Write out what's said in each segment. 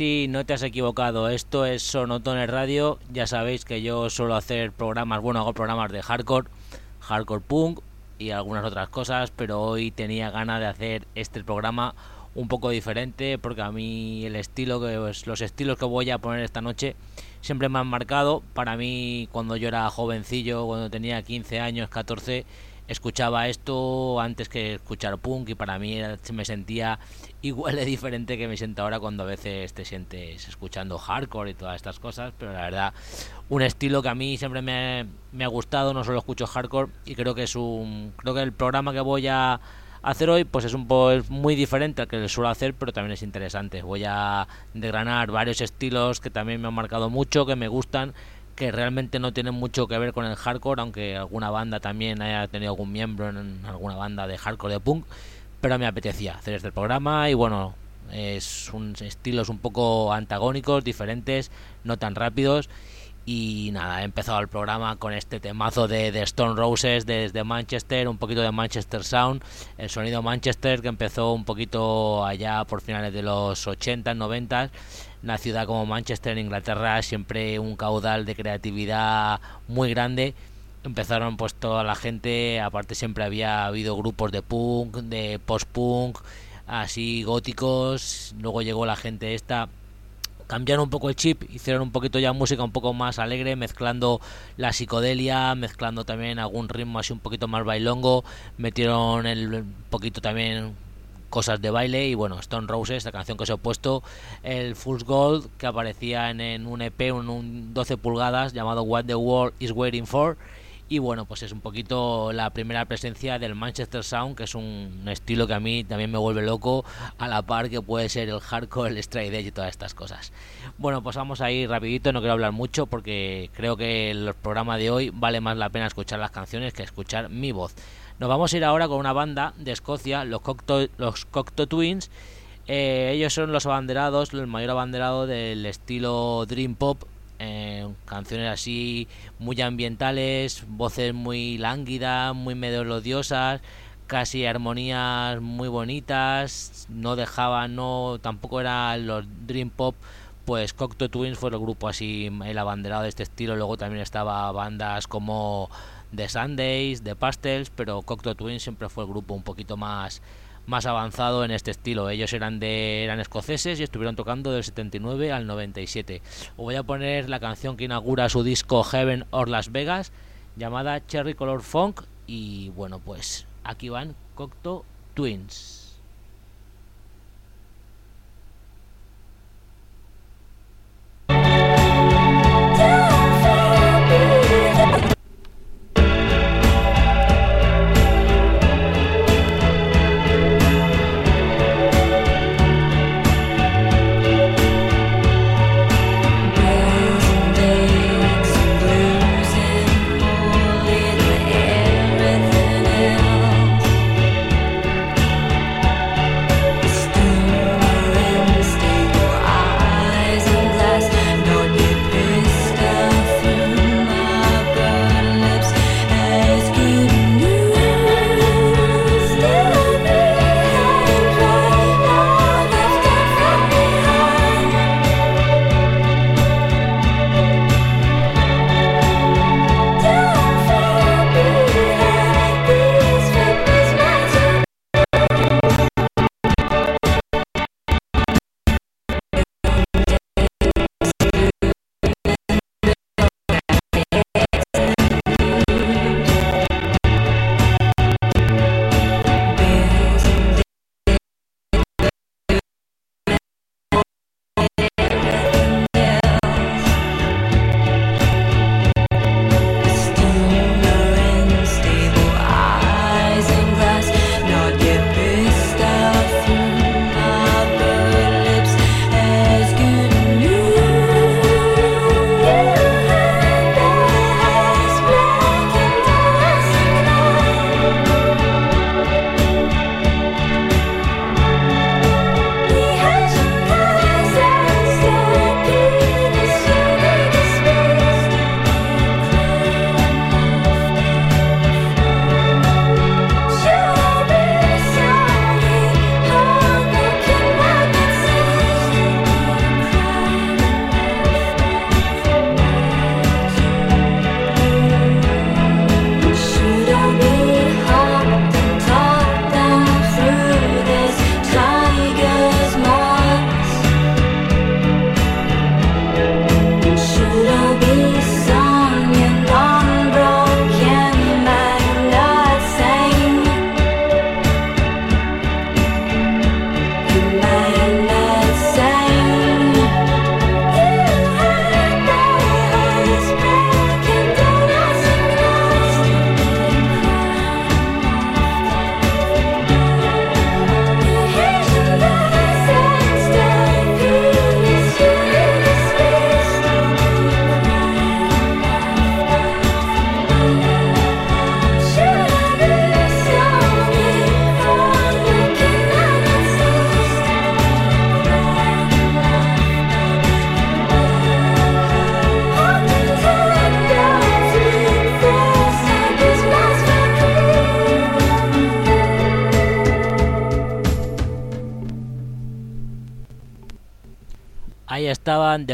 y no te has equivocado. Esto es Sonotone Radio. Ya sabéis que yo suelo hacer programas, bueno, hago programas de hardcore, hardcore punk y algunas otras cosas, pero hoy tenía ganas de hacer este programa un poco diferente porque a mí el estilo que pues, los estilos que voy a poner esta noche siempre me han marcado. Para mí cuando yo era jovencillo, cuando tenía 15 años, 14 escuchaba esto antes que escuchar punk y para mí me sentía igual de diferente que me siento ahora cuando a veces te sientes escuchando hardcore y todas estas cosas, pero la verdad un estilo que a mí siempre me, me ha gustado, no solo escucho hardcore y creo que es un creo que el programa que voy a hacer hoy pues es un poco muy diferente al que suelo hacer pero también es interesante. Voy a desgranar varios estilos que también me han marcado mucho que me gustan que realmente no tienen mucho que ver con el hardcore, aunque alguna banda también haya tenido algún miembro en alguna banda de hardcore de punk, pero me apetecía hacer este programa y bueno, es un estilos un poco antagónicos, diferentes, no tan rápidos. Y nada, he empezado el programa con este temazo de, de, Stone Roses desde Manchester, un poquito de Manchester Sound, el sonido Manchester que empezó un poquito allá por finales de los 80, 90 una ciudad como Manchester en Inglaterra siempre un caudal de creatividad muy grande empezaron pues toda la gente aparte siempre había habido grupos de punk de post punk así góticos luego llegó la gente esta cambiaron un poco el chip, hicieron un poquito ya música un poco más alegre, mezclando la psicodelia, mezclando también algún ritmo así un poquito más bailongo, metieron el poquito también cosas de baile y bueno, Stone Roses, la canción que os he puesto, el Full Gold que aparecía en, un EP, en un 12 pulgadas llamado What the World is Waiting For y bueno, pues es un poquito la primera presencia del Manchester Sound, que es un estilo que a mí también me vuelve loco, a la par que puede ser el hardcore, el straight edge y todas estas cosas. Bueno, pues vamos a ir rapidito, no quiero hablar mucho porque creo que el programa de hoy vale más la pena escuchar las canciones que escuchar mi voz. Nos vamos a ir ahora con una banda de Escocia, los Cocteau, los Cocteau Twins. Eh, ellos son los abanderados, el mayor abanderado del estilo Dream Pop. Eh, canciones así muy ambientales, voces muy lánguidas, muy melodiosas, casi armonías muy bonitas. No dejaban, no, tampoco eran los Dream Pop pues Cocteau Twins fue el grupo así el abanderado de este estilo luego también estaba bandas como de Sundays, de Pastels, pero Cocteau Twins siempre fue el grupo un poquito más más avanzado en este estilo. Ellos eran de eran escoceses y estuvieron tocando del 79 al 97. Os voy a poner la canción que inaugura su disco Heaven or Las Vegas, llamada Cherry Color Funk y bueno, pues aquí van Cocteau Twins.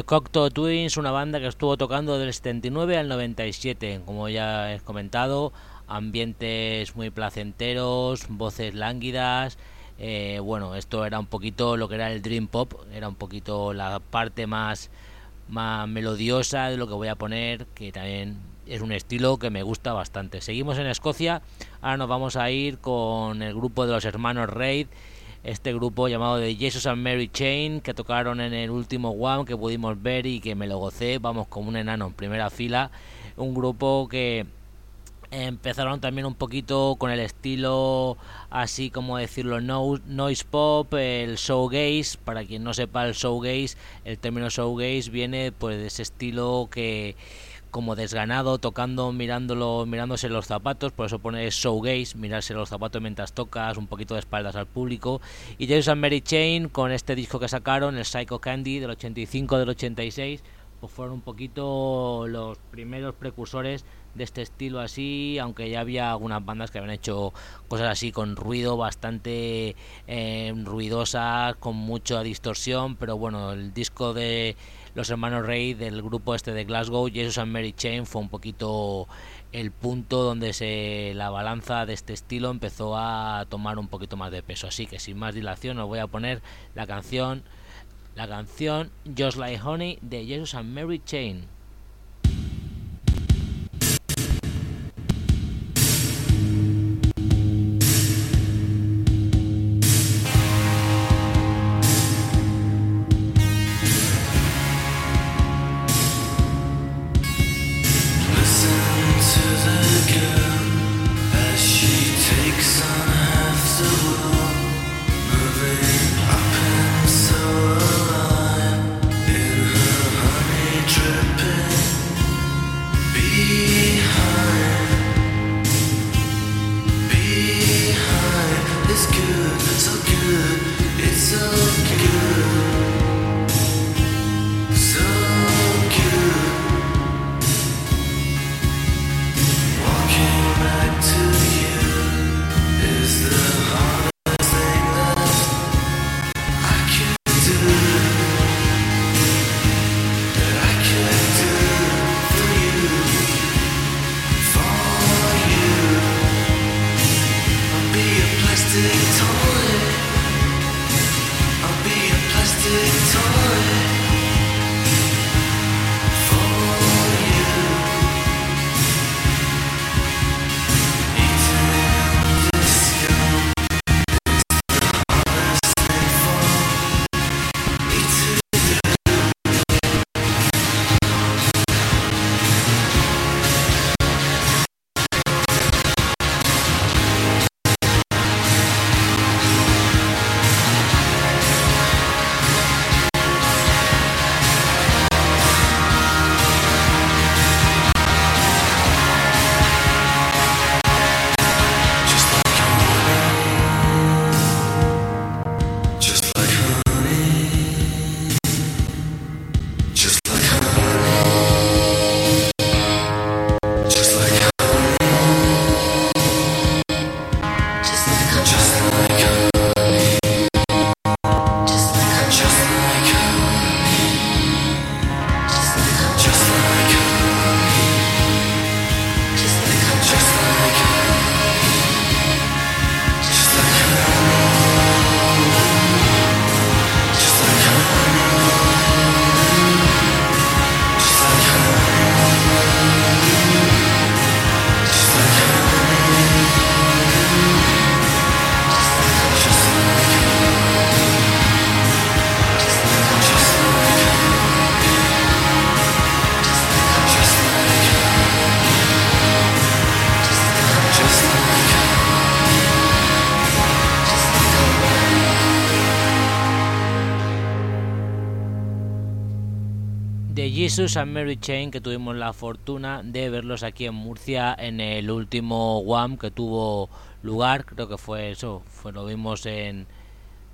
The Cocteau Twins, una banda que estuvo tocando del 79 al 97, como ya he comentado, ambientes muy placenteros, voces lánguidas. Eh, bueno, esto era un poquito lo que era el Dream Pop, era un poquito la parte más, más melodiosa de lo que voy a poner, que también es un estilo que me gusta bastante. Seguimos en Escocia, ahora nos vamos a ir con el grupo de los hermanos Reid, este grupo llamado de Jesus and Mary Chain, que tocaron en el último One que pudimos ver y que me lo gocé, vamos como un enano en primera fila, un grupo que empezaron también un poquito con el estilo así como decirlo noise pop el showgaze. Para quien no sepa el showgaze el término showgaze viene pues de ese estilo que como desganado, tocando, mirándolo, mirándose los zapatos, por eso pone showgaze, mirarse los zapatos mientras tocas, un poquito de espaldas al público. Y James and Mary Chain, con este disco que sacaron, el Psycho Candy del 85, del 86, pues fueron un poquito los primeros precursores de este estilo así, aunque ya había algunas bandas que habían hecho cosas así con ruido bastante eh, ruidosas, con mucha distorsión, pero bueno, el disco de los hermanos Rey del grupo este de Glasgow, Jesus and Mary Chain, fue un poquito el punto donde se la balanza de este estilo empezó a tomar un poquito más de peso. Así que sin más dilación os voy a poner la canción la canción Just Like Honey de Jesus and Mary Chain. Jesus and Mary Chain, que tuvimos la fortuna de verlos aquí en Murcia en el último WAM que tuvo lugar, creo que fue eso, fue, lo vimos en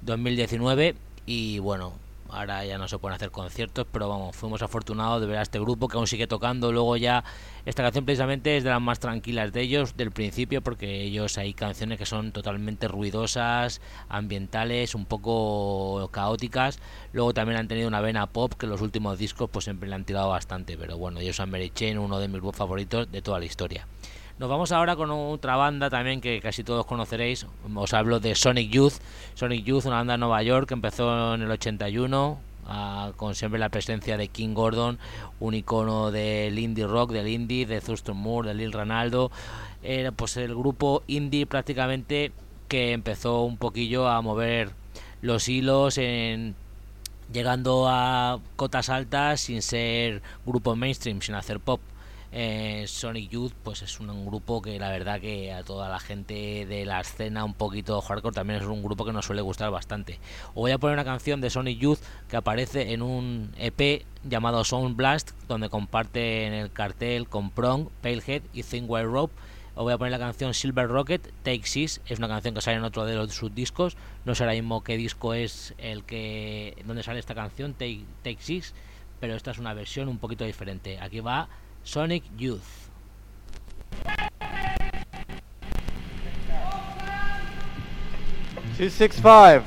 2019 y bueno, ahora ya no se pueden hacer conciertos, pero vamos, fuimos afortunados de ver a este grupo que aún sigue tocando. Luego ya esta canción precisamente es de las más tranquilas de ellos del principio, porque ellos hay canciones que son totalmente ruidosas, ambientales, un poco caóticas. Luego también han tenido una vena pop que los últimos discos pues siempre le han tirado bastante, pero bueno, ellos han Mary uno de mis favoritos de toda la historia. Nos vamos ahora con otra banda también que casi todos conoceréis. Os hablo de Sonic Youth. Sonic Youth, una banda de Nueva York que empezó en el 81, ah, con siempre la presencia de King Gordon, un icono del indie rock, del indie, de Thurston Moore, de Lil Ronaldo. Era pues el grupo indie prácticamente que empezó un poquillo a mover los hilos en llegando a cotas altas sin ser grupo mainstream, sin hacer pop. Eh, Sonic Youth pues es un, grupo que la verdad que a toda la gente de la escena un poquito hardcore también es un grupo que nos suele gustar bastante. Os voy a poner una canción de Sonic Youth que aparece en un EP llamado Sound Blast donde comparte en el cartel con Prong, Palehead y Thin White Rope. Os voy a poner la canción Silver Rocket, Take Six, es una canción que sale en otro de los, sus discos. No sé ahora mismo qué disco es el que donde sale esta canción, Take, Take Six, pero esta es una versión un poquito diferente. Aquí va Sonic Youth. Two six five.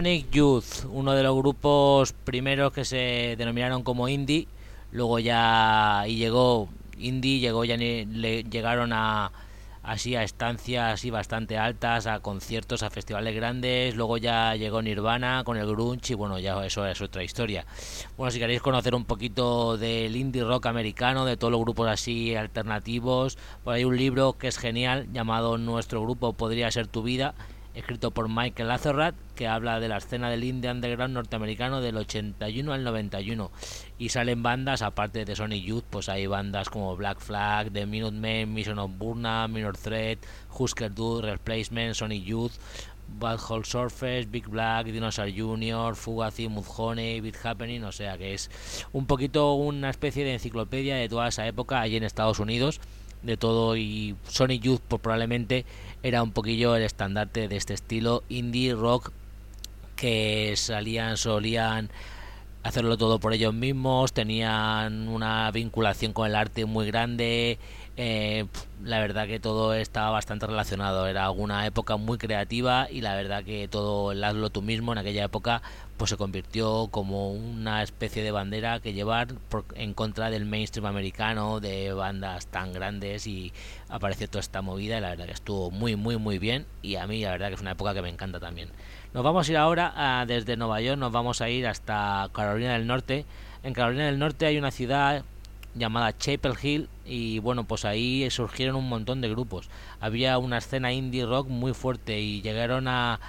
Sonic Youth, uno de los grupos primeros que se denominaron como indie, luego ya y llegó indie, llegó ya le llegaron a, así a estancias así bastante altas, a conciertos, a festivales grandes. Luego ya llegó Nirvana con el grunge y bueno, ya eso es otra historia. Bueno, si queréis conocer un poquito del indie rock americano, de todos los grupos así alternativos, hay un libro que es genial llamado Nuestro grupo podría ser tu vida escrito por Michael Azorrat, que habla de la escena del indie underground norteamericano del 81 al 91. Y salen bandas, aparte de Sonic Youth, pues hay bandas como Black Flag, The Minutemen, Mission of Burna, Minor Threat, Husker Du, Replacement, Sonic Youth, Bad Hole Surface, Big Black, Dinosaur Jr., Fugazi, Mudhoney, Beat Happening, o sea que es un poquito una especie de enciclopedia de toda esa época allí en Estados Unidos de todo y Sonic Youth pues, probablemente era un poquillo el estandarte de este estilo indie rock que salían, solían hacerlo todo por ellos mismos, tenían una vinculación con el arte muy grande, eh, la verdad que todo estaba bastante relacionado, era una época muy creativa y la verdad que todo el hazlo tú mismo en aquella época pues se convirtió como una especie de bandera que llevar en contra del mainstream americano de bandas tan grandes y apareció toda esta movida y la verdad que estuvo muy muy muy bien y a mí la verdad que es una época que me encanta también. Nos vamos a ir ahora desde Nueva York, nos vamos a ir hasta Carolina del Norte. En Carolina del Norte hay una ciudad llamada Chapel Hill y bueno pues ahí surgieron un montón de grupos había una escena indie rock muy fuerte y llegaron a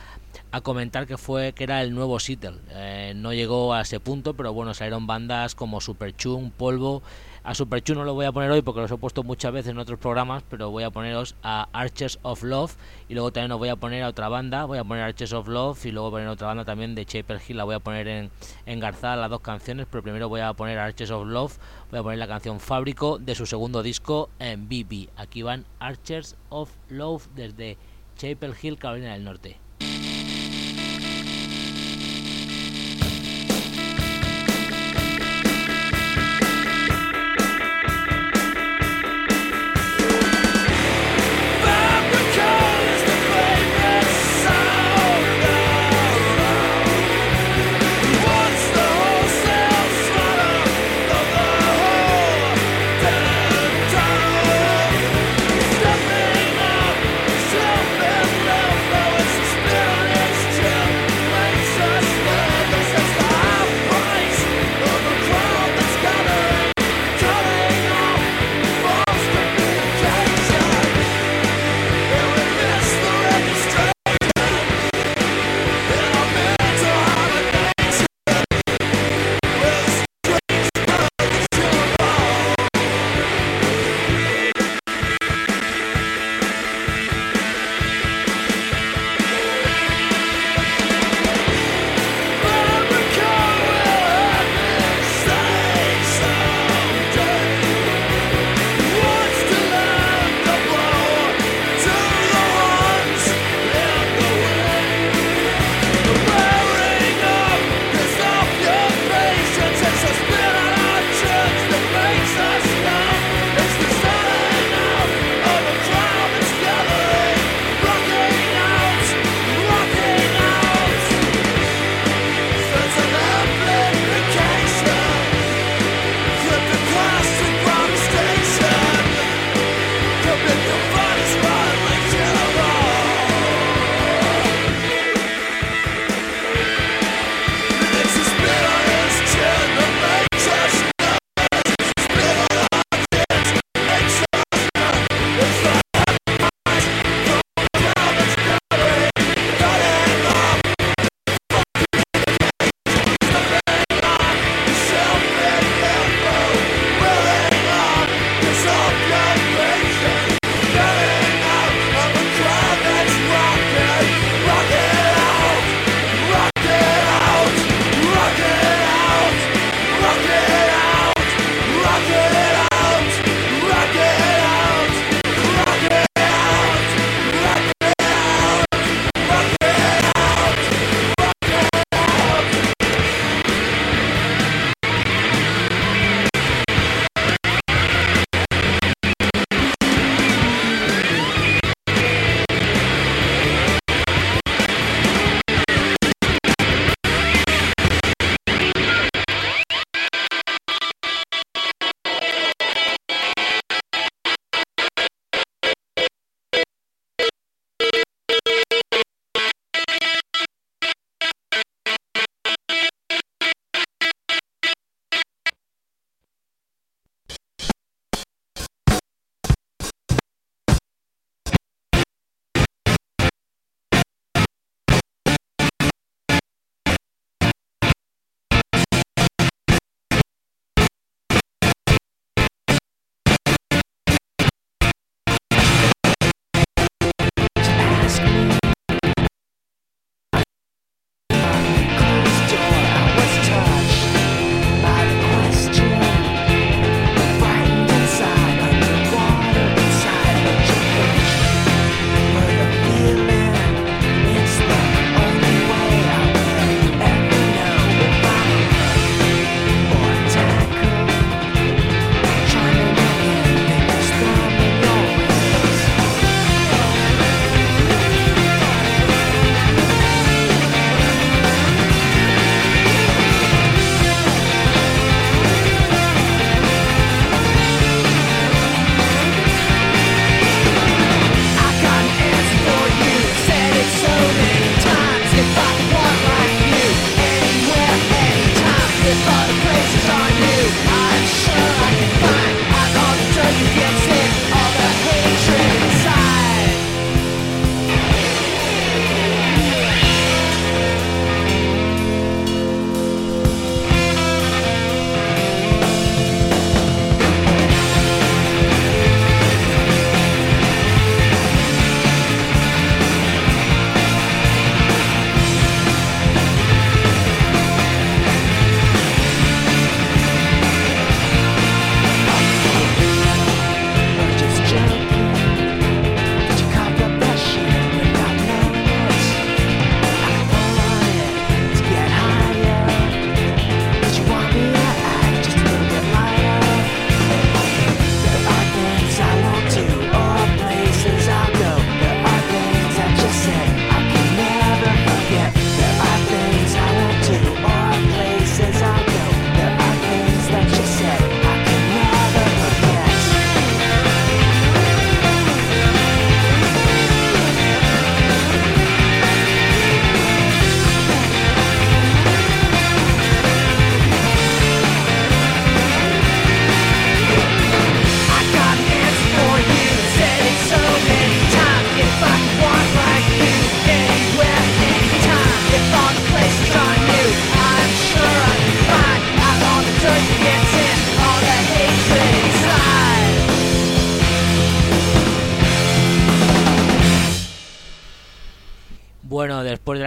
a comentar que fue que era el nuevo Seattle. Eh, no llegó a ese punto, pero bueno, salieron bandas como Superchun, Polvo. A Superchun no lo voy a poner hoy porque los he puesto muchas veces en otros programas, pero voy a poneros a Archers of Love y luego también os voy a poner a otra banda, voy a poner Archers of Love y luego poner otra banda también de Chapel Hill, la voy a poner en, en las dos canciones, pero primero voy a poner Archers of Love, voy a poner la canción Fábrico de su segundo disco en BB. Aquí van Archers of Love desde Chapel Hill, Carolina del Norte.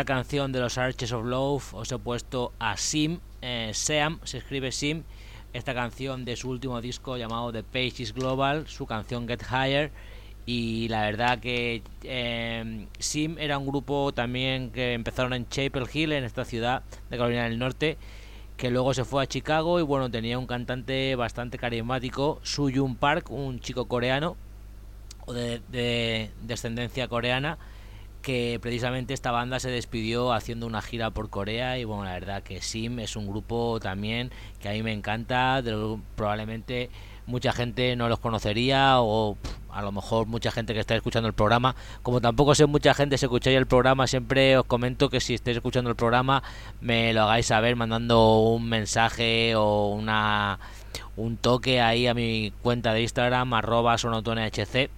Canción de los Arches of Love, os he puesto a Sim, eh, Seam, se escribe Sim, esta canción de su último disco llamado The Page is Global, su canción Get Higher. Y la verdad que eh, Sim era un grupo también que empezaron en Chapel Hill, en esta ciudad de Carolina del Norte, que luego se fue a Chicago y bueno, tenía un cantante bastante carismático, Suyun Park, un chico coreano de, de descendencia coreana que precisamente esta banda se despidió haciendo una gira por Corea y bueno, la verdad que Sim es un grupo también que a mí me encanta, probablemente mucha gente no los conocería o a lo mejor mucha gente que está escuchando el programa, como tampoco sé mucha gente se escucha el programa, siempre os comento que si estáis escuchando el programa me lo hagáis saber mandando un mensaje o una un toque ahí a mi cuenta de Instagram arroba sonotonehc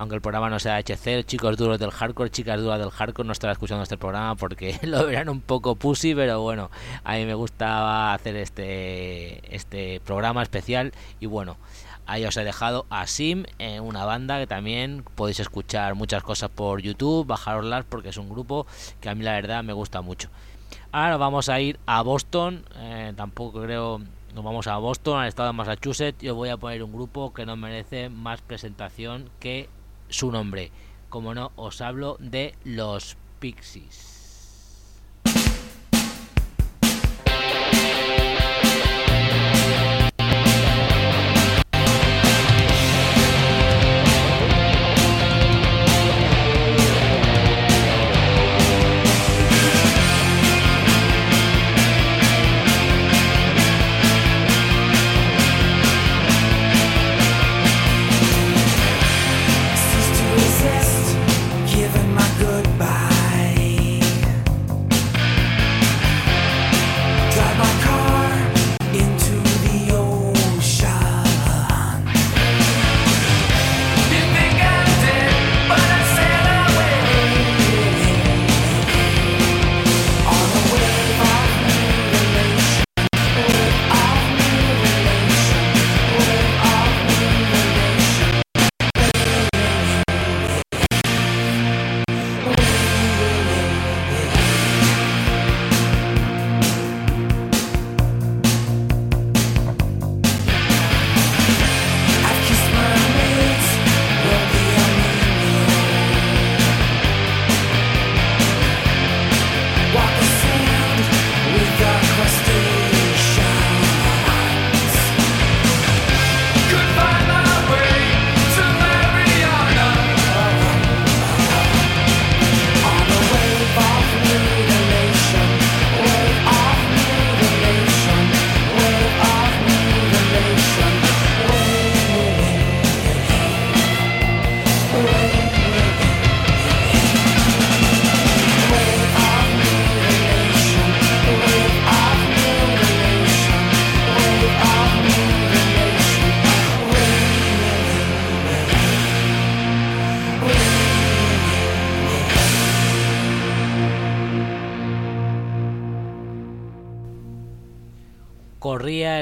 aunque el programa no sea HC, chicos duros del hardcore, chicas duras del hardcore, no estará escuchando este programa porque lo verán un poco pussy, pero bueno, a mí me gustaba hacer este, este programa especial y bueno, ahí os he dejado a Sim, eh, una banda que también podéis escuchar muchas cosas por YouTube, bajaroslas porque es un grupo que a mí la verdad me gusta mucho. Ahora vamos a ir a Boston, eh, tampoco creo nos vamos a Boston, al estado de Massachusetts. Yo voy a poner un grupo que no merece más presentación que su nombre. Como no, os hablo de los Pixies.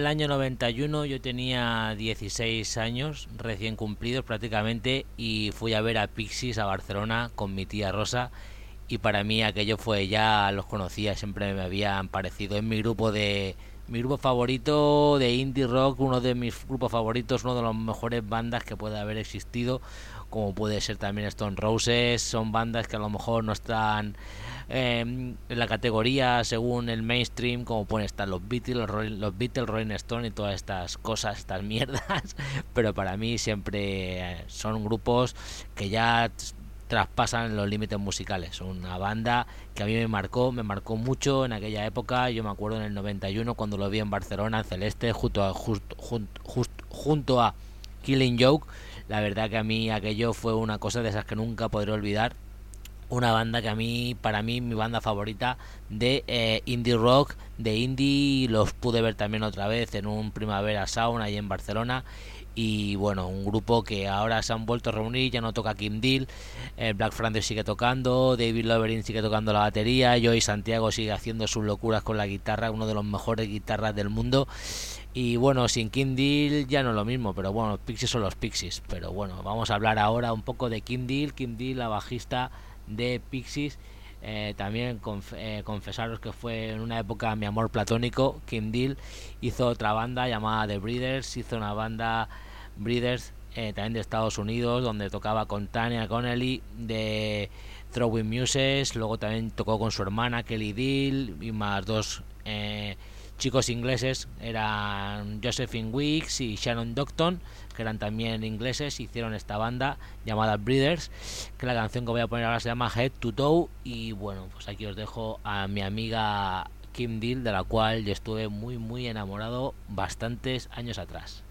Año 91, yo tenía 16 años recién cumplidos prácticamente y fui a ver a Pixies a Barcelona con mi tía Rosa y para mí aquello fue ya los conocía, siempre me habían parecido. En mi grupo de mi grupo favorito de indie rock, uno de mis grupos favoritos, uno de los mejores bandas que puede haber existido, como puede ser también Stone Roses, son bandas que a lo mejor no están eh, en la categoría según el mainstream, como pueden estar los Beatles, los, Beatles, Rolling Stone y todas estas cosas, estas mierdas, pero para mí siempre son grupos que ya traspasan los límites musicales. Una banda que a mí me marcó, me marcó mucho en aquella época. Yo me acuerdo en el 91 cuando lo vi en Barcelona, en Celeste, junto a, just, junto a Killing Joke. La verdad que a mí aquello fue una cosa de esas que nunca podré olvidar una banda que a mí, para mí, mi banda favorita de eh, indie rock, de indie, los pude ver también otra vez en un Primavera Sound ahí en Barcelona. Y bueno, un grupo que ahora se han vuelto a reunir, ya no toca Kim Deal, eh, Black Friday sigue tocando, David Loverin sigue tocando la batería, Joey Santiago sigue haciendo sus locuras con la guitarra, uno de los mejores guitarras del mundo. Y bueno, sin Kim Deal ya no es lo mismo, pero bueno, los Pixies son los Pixies. Pero bueno, vamos a hablar ahora un poco de Kim Deal, Kim Deal, la bajista de Pixies, Eh, también eh, confesaros que fue en una época mi amor platónico. Kim Deal hizo otra banda llamada The Breeders, hizo una banda Breeders eh, también de Estados Unidos, donde tocaba con Tania Connelly de Throwing Muses, luego también tocó con su hermana Kelly Deal y más dos chicos ingleses, eran Josephine Weeks y Shannon Docton que eran también ingleses, hicieron esta banda llamada Breeders, que la canción que voy a poner ahora se llama Head to Toe y bueno, pues aquí os dejo a mi amiga Kim Deal, de la cual yo estuve muy muy enamorado bastantes años atrás.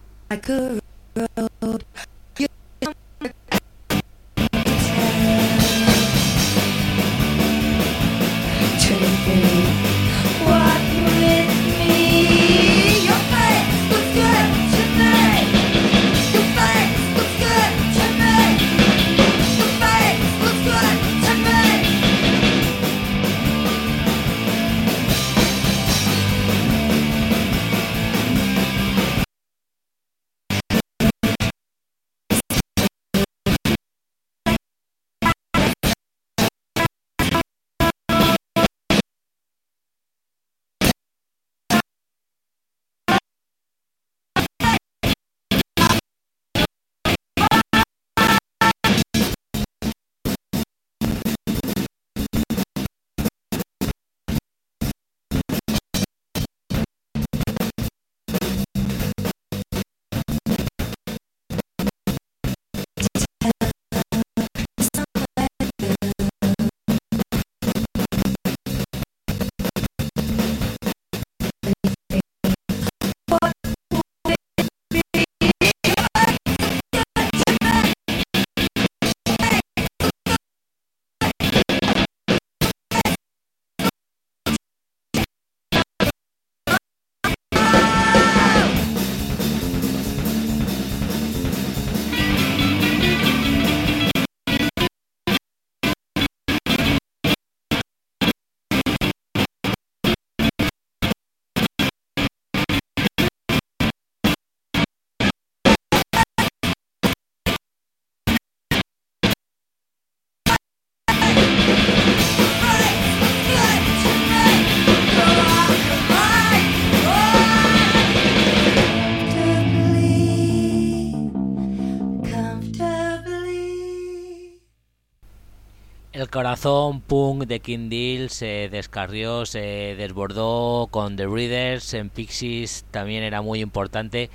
Corazón punk de King se descarrió, se desbordó con The Readers, en Pixies también era muy importante.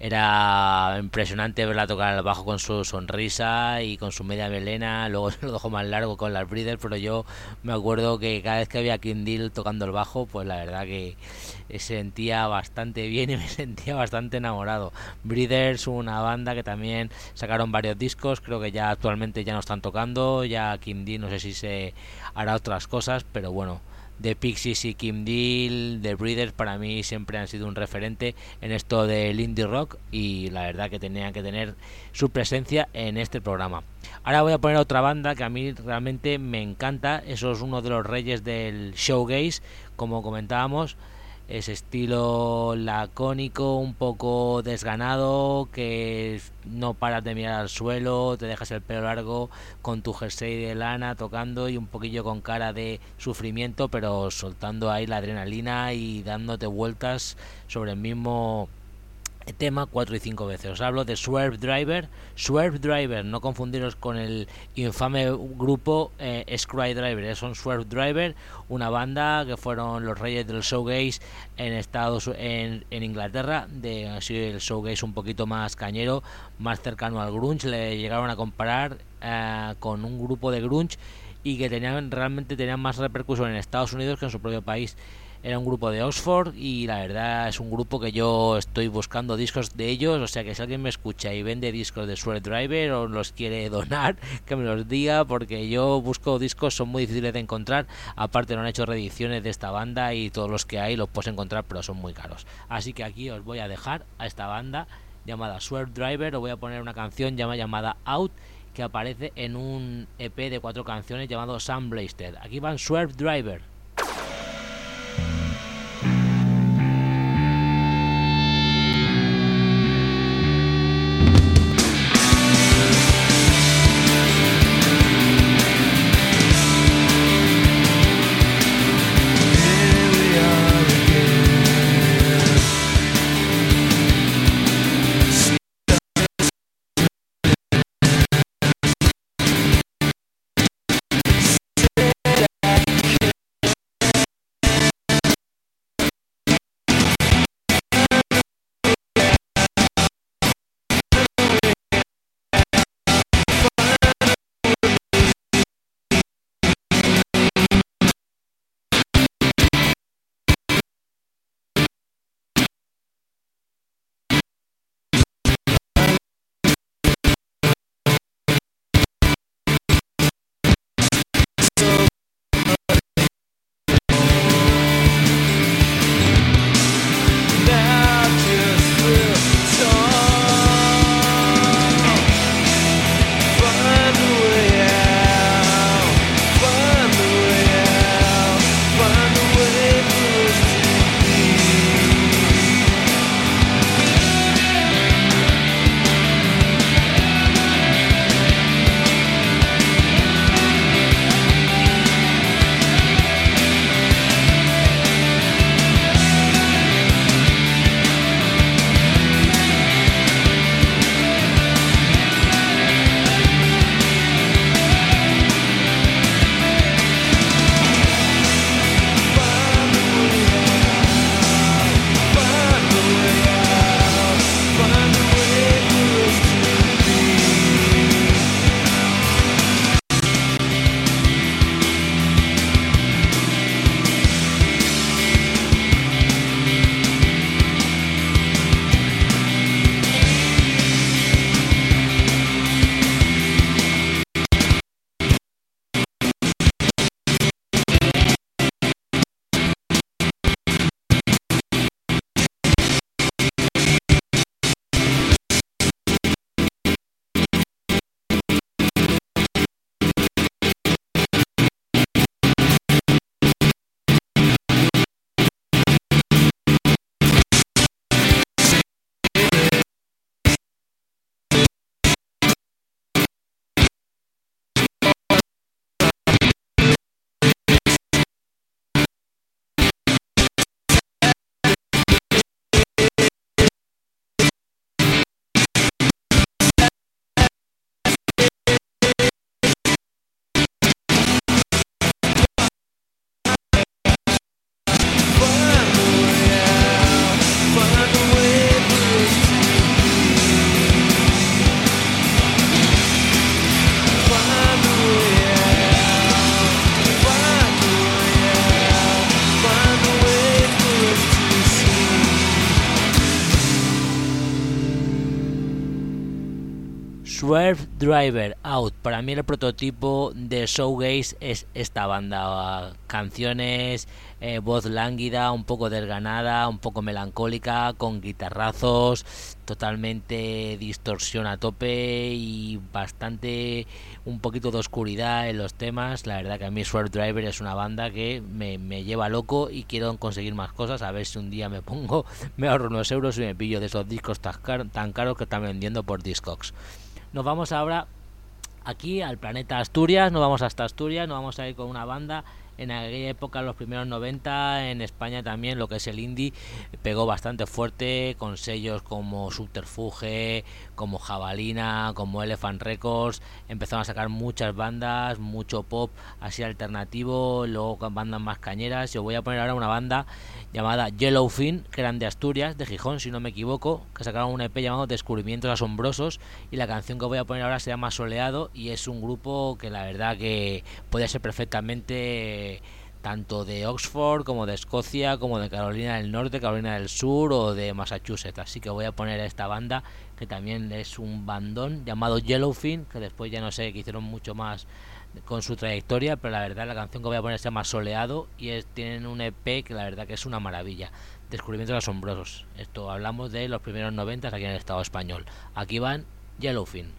Era impresionante verla tocar el bajo con su sonrisa y con su media melena. Luego se lo dejó más largo con las Breeders, pero yo me acuerdo que cada vez que había King tocando el bajo, pues la verdad que sentía bastante bien y me sentía bastante enamorado. Breeders, una banda que también sacaron varios discos, creo que ya actualmente ya no están tocando. Ya King no sé si se hará otras cosas, pero bueno de Pixies y Kim Deal, de Breeders, para mí siempre han sido un referente en esto del indie rock y la verdad que tenían que tener su presencia en este programa. Ahora voy a poner otra banda que a mí realmente me encanta, eso es uno de los reyes del showgaze, como comentábamos ese estilo lacónico, un poco desganado, que no paras de mirar al suelo, te dejas el pelo largo con tu jersey de lana tocando y un poquillo con cara de sufrimiento, pero soltando ahí la adrenalina y dándote vueltas sobre el mismo tema cuatro y cinco veces. Os hablo de Swerve Driver. Swerve Driver, no confundiros con el infame grupo eh, Scry Driver. Son Swerve Driver, una banda que fueron los reyes del showgaze en Estados en, en Inglaterra. De así el showgaze un poquito más cañero, más cercano al grunge. Le llegaron a comparar eh, con un grupo de grunge y que tenían realmente tenían más repercusión en Estados Unidos que en su propio país era un grupo de Oxford y la verdad es un grupo que yo estoy buscando discos de ellos, o sea que si alguien me escucha y vende discos de Sweat Driver o los quiere donar, que me los diga porque yo busco discos, son muy difíciles de encontrar, aparte no han hecho reediciones de esta banda y todos los que hay los puedes encontrar pero son muy caros. Así que aquí os voy a dejar a esta banda llamada Swerve Driver, os voy a poner una canción llamada, Out que aparece en un EP de cuatro canciones llamado Sun Blasted. Aquí van Swerve Driver. Swerve Driver Out. Para mí el prototipo de Showgaze es esta banda. Canciones, eh, voz lánguida, un poco desganada, un poco melancólica, con guitarrazos, totalmente distorsión a tope y bastante un poquito de oscuridad en los temas. La verdad que a mí Swerve Driver es una banda que me, me lleva loco y quiero conseguir más cosas. A ver si un día me pongo, me ahorro unos euros y me pillo de esos discos tan, caros que están vendiendo por Discogs. Nos vamos ahora aquí al planeta Asturias, nos vamos hasta Asturias, nos vamos a ir con una banda. En aquella época, en los primeros 90, en España también lo que es el indie pegó bastante fuerte con sellos como Subterfuge, como Jabalina, como Elephant Records. Empezaron a sacar muchas bandas, mucho pop así alternativo, luego bandas más cañeras. Yo voy a poner ahora una banda llamada Yellowfin, que eran de Asturias, de Gijón, si no me equivoco, que sacaron un EP llamado Descubrimientos Asombrosos. Y la canción que voy a poner ahora se llama Soleado y es un grupo que la verdad que puede ser perfectamente tanto de Oxford como de Escocia, como de Carolina del Norte, Carolina del Sur o de Massachusetts. Así que voy a poner a esta banda que también es un bandón llamado Yellowfin, que después ya no sé, que hicieron mucho más con su trayectoria, pero la verdad la canción que voy a poner se llama Soleado y tienen un EP que la verdad que es una maravilla. Descubrimientos asombrosos. Esto hablamos de los primeros 90 aquí en el Estado español. Aquí van Yellowfin.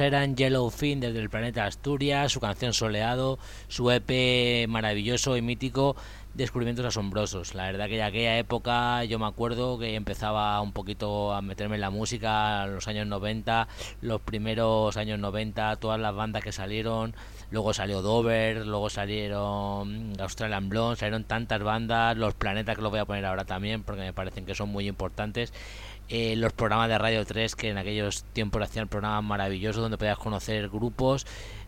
Eran Yellowfin desde el planeta Asturias, su canción Soleado, su EP maravilloso y mítico descubrimientos asombrosos. La verdad que en aquella época yo me acuerdo que empezaba un poquito a meterme en la música, los años 90, los primeros años 90, todas las bandas que salieron, luego salió Dover, luego salieron Australian Blonde, salieron tantas bandas, los planetas que los voy a poner ahora también porque me parecen que son muy importantes. Eh, los programas de Radio 3 que en aquellos tiempos hacían programas maravillosos donde podías conocer grupos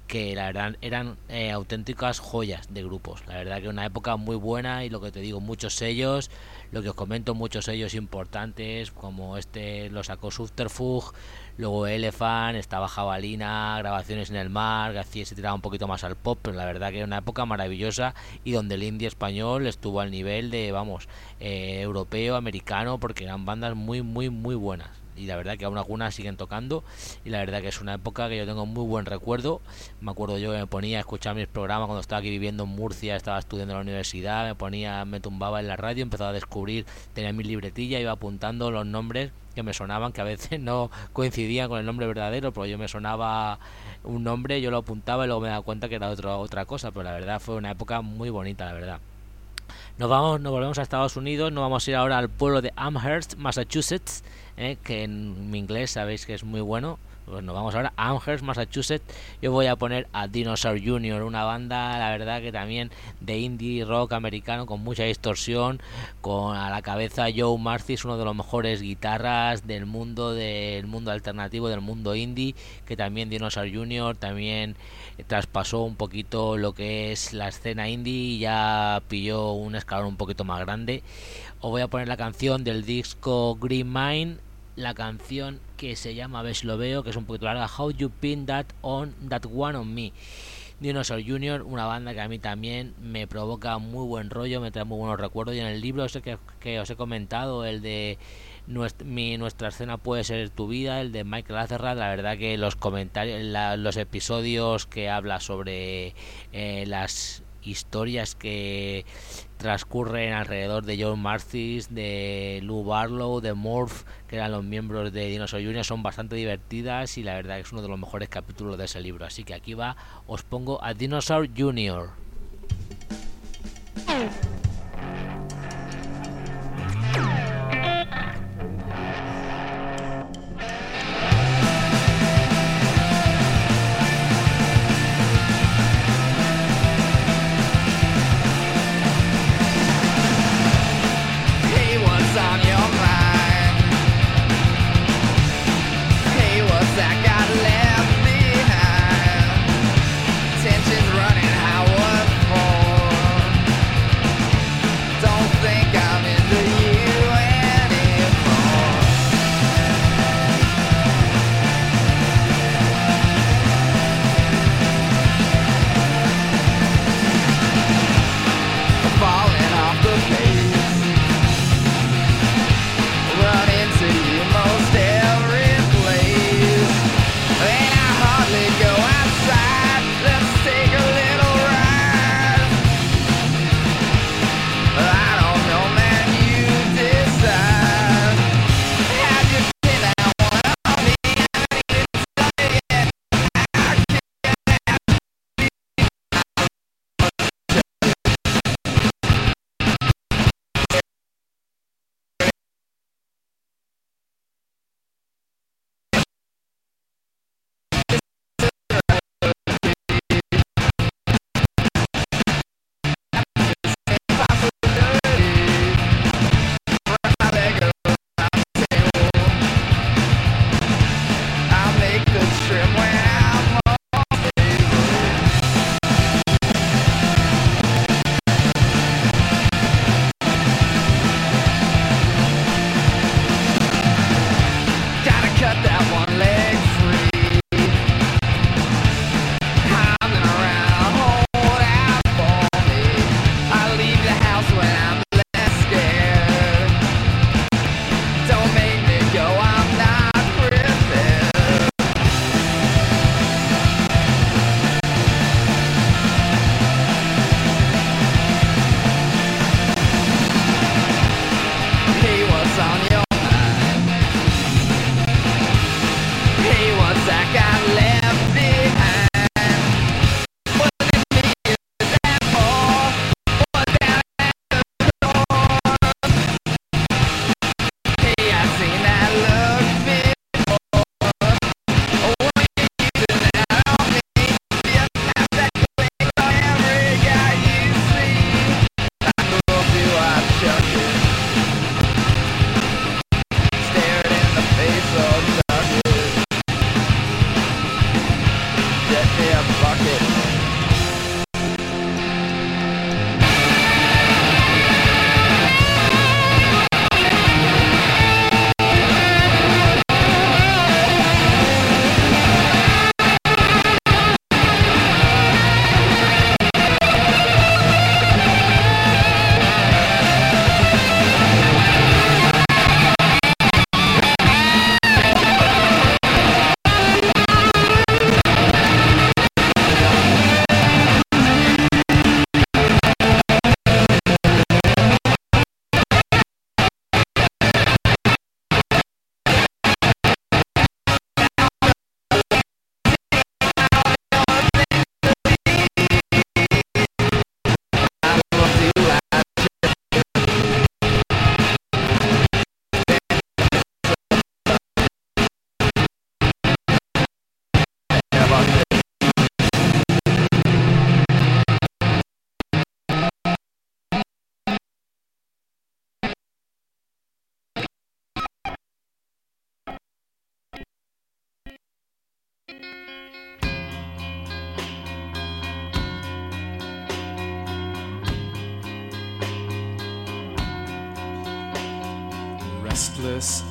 que la verdad eran eh, auténticas joyas de grupos. La verdad que una época muy buena y lo que te digo, muchos sellos, lo que os comento, muchos sellos importantes, como este lo sacó Subterfuge, luego Elephant, estaba Jabalina, grabaciones en el mar, hacía se tiraba un poquito más al pop, pero la verdad que era una época maravillosa y donde el indie español estuvo al nivel de, vamos, eh, europeo, americano, porque eran bandas muy, muy, muy buenas. Y la verdad que aún algunas siguen tocando y la verdad que es una época que yo tengo muy buen recuerdo. Me acuerdo yo que me ponía a escuchar mis programas cuando estaba aquí viviendo en Murcia estaba estudiando en la universidad me ponía me tumbaba en la radio empezaba a descubrir tenía mi libretilla iba apuntando los nombres que me sonaban que a veces no coincidían con el nombre verdadero pero yo me sonaba un nombre yo lo apuntaba y luego me daba cuenta que era otra otra cosa pero la verdad fue una época muy bonita la verdad nos vamos, nos volvemos a Estados Unidos, nos vamos a ir ahora al pueblo de Amherst, Massachusetts, eh, que en mi inglés sabéis que es muy bueno. Pues nos vamos ahora a Amherst, Massachusetts. Yo voy a poner a Dinosaur Jr., una banda, la verdad que también de indie rock americano con mucha distorsión, con a la cabeza Joe Marcis, uno de los mejores guitarras del mundo, del mundo alternativo, del mundo indie, que también Dinosaur Jr. también traspasó un poquito lo que es la escena indie y ya pilló un escalón un poquito más grande. Os voy a poner la canción del disco Green Mind la canción que se llama, a ver si lo veo, que es un poquito larga, How You Pin That On That One On Me. Dinosaur Junior, una banda que a mí también me provoca muy buen rollo, me trae muy buenos recuerdos. Y en el libro ese que, que os he comentado, el de nuestra, mi, nuestra escena puede ser tu vida, el de Michael Azerrad, la verdad que los comentarios, los episodios que habla sobre eh, las historias que transcurren alrededor de John Marcis, de Lou Barlow, de Morph, eran los miembros de Dinosaur Jr., son bastante divertidas y la verdad es uno de los mejores capítulos de ese libro. Así que aquí va, os pongo a Dinosaur Jr.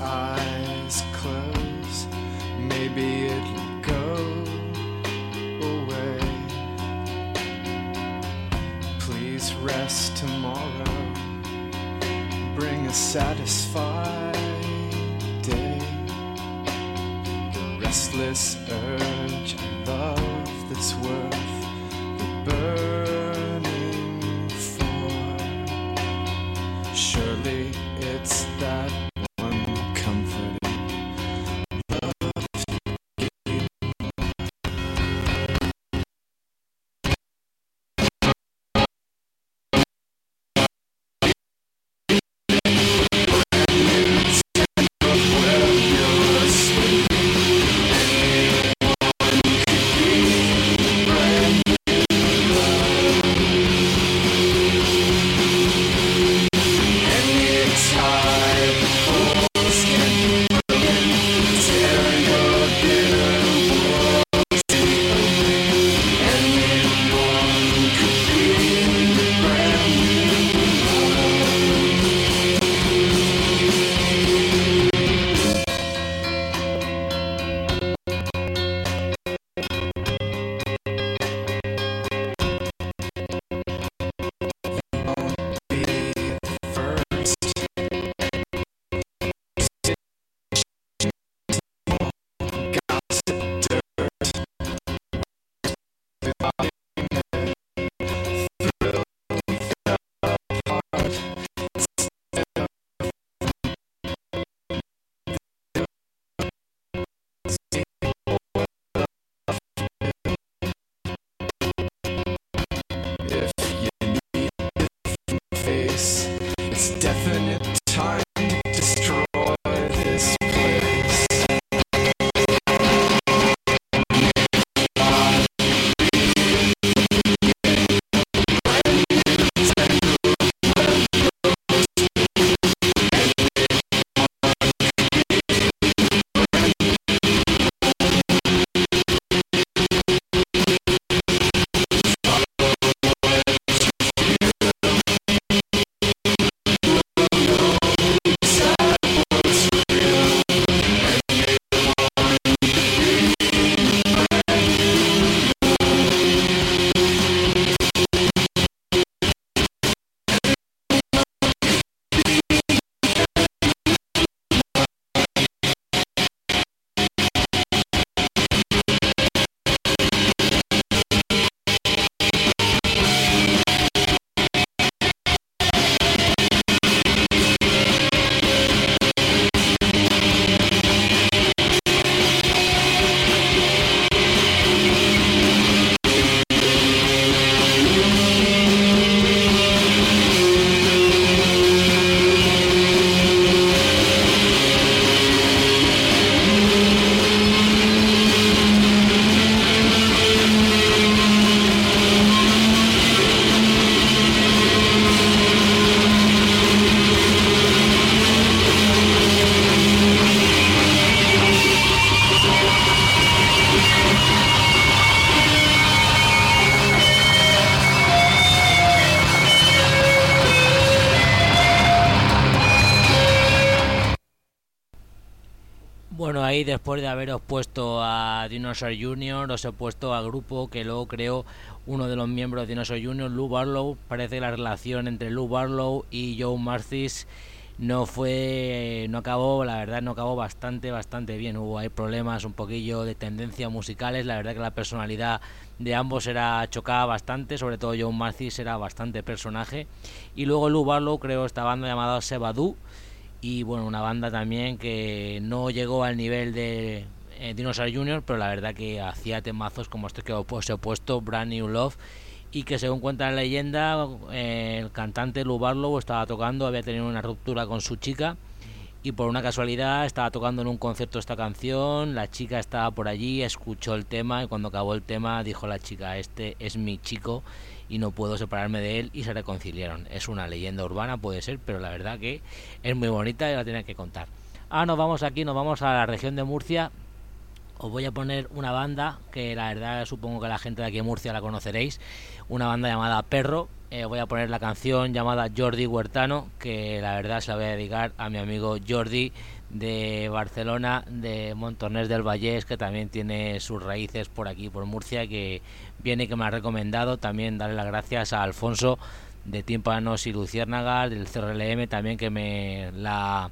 eyes close, maybe it'll go away. Please rest tomorrow, bring a satisfied day. The restless urge and love that's worth Dinosaur Jr., os he puesto al grupo que luego creó uno de los miembros de Dinosaur Jr., Lou Barlow. Parece que la relación entre Lou Barlow y Joe Marcis no fue, no acabó, la verdad no acabó bastante, bastante bien. Hubo hay problemas un poquillo de tendencias musicales. La verdad que la personalidad de ambos era chocaba bastante, sobre todo Joe Marcis era bastante personaje. Y luego Lou Barlow creó esta banda llamada Sebadu y bueno, una banda también que no llegó al nivel de eh, Dinosaur Jr., pero la verdad que hacía temazos como este que os he puesto, Brand New Love, y que según cuenta la leyenda, eh, el cantante Lou Barlow estaba tocando, había tenido una ruptura con su chica, y por una casualidad estaba tocando en un concierto esta canción, la chica estaba por allí, escuchó el tema, y cuando acabó el tema dijo la chica, este es mi chico, y no puedo separarme de él y se reconciliaron. Es una leyenda urbana, puede ser, pero la verdad que es muy bonita y la tiene que contar. Ah, nos vamos aquí, nos vamos a la región de Murcia. Os voy a poner una banda que la verdad supongo que la gente de aquí en Murcia la conoceréis. Una banda llamada Perro. eh, voy a poner la canción llamada Jordi Huertano, que la verdad se la voy a dedicar a mi amigo Jordi de Barcelona, de Montornés del Vallés, que también tiene sus raíces por aquí, por Murcia, que viene que me ha recomendado. También darle las gracias a Alfonso de Tímpanos y Luciérnagas, del CRLM, también que me la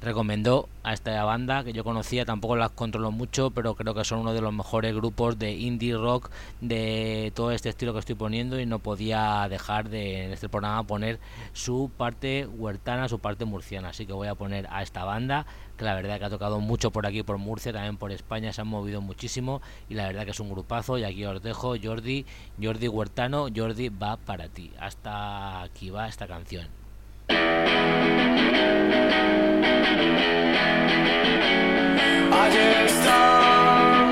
recomendó a esta banda que yo conocía, tampoco las controlo mucho, pero creo que son uno de los mejores grupos de indie rock de todo este estilo que estoy poniendo y no podía dejar de en este programa poner su parte huertana, su parte murciana, así que voy a poner a esta banda que la verdad que ha tocado mucho por aquí por Murcia, también por España se han movido muchísimo y la verdad que es un grupazo y aquí os dejo Jordi, Jordi Huertano, Jordi va para ti. Hasta aquí va esta canción. Allí está lo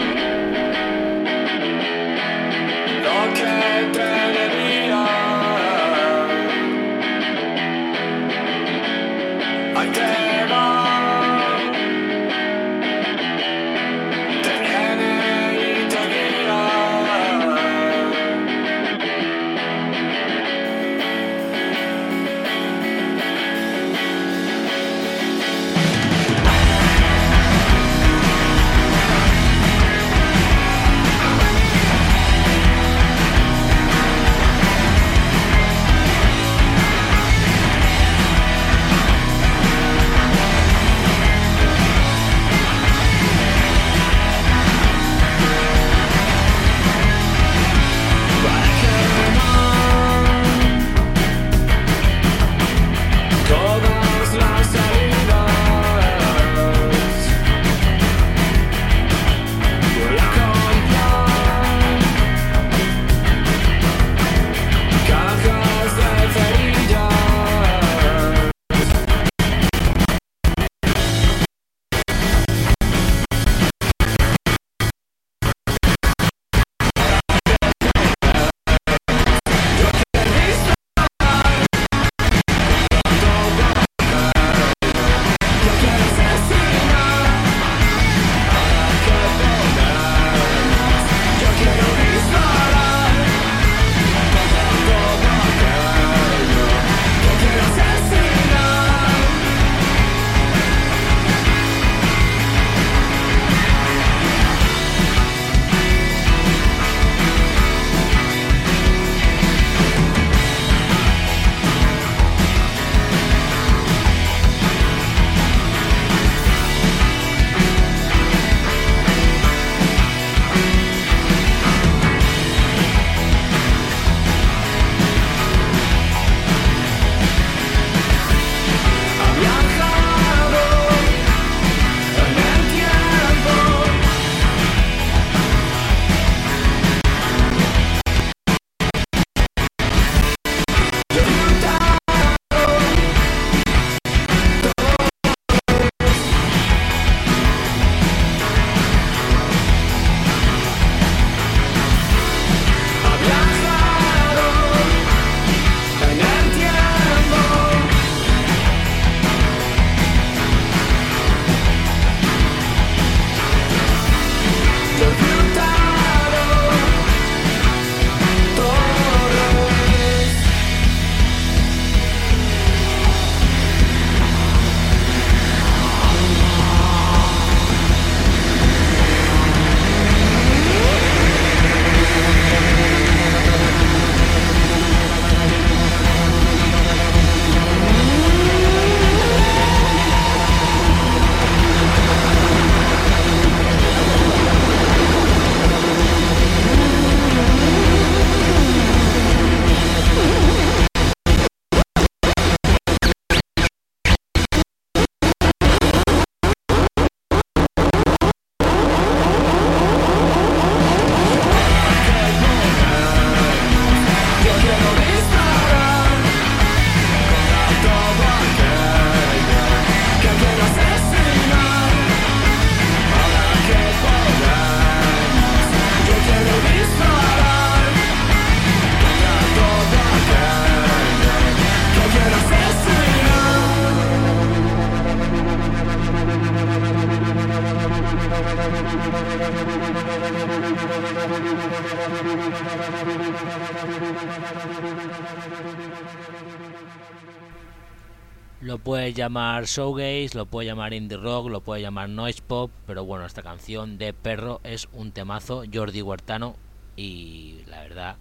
llamar lo puedes llamar indie rock, lo puedes llamar noise pop, pero bueno, esta canción de Perro es un temazo, Jordi Huertano, y la verdad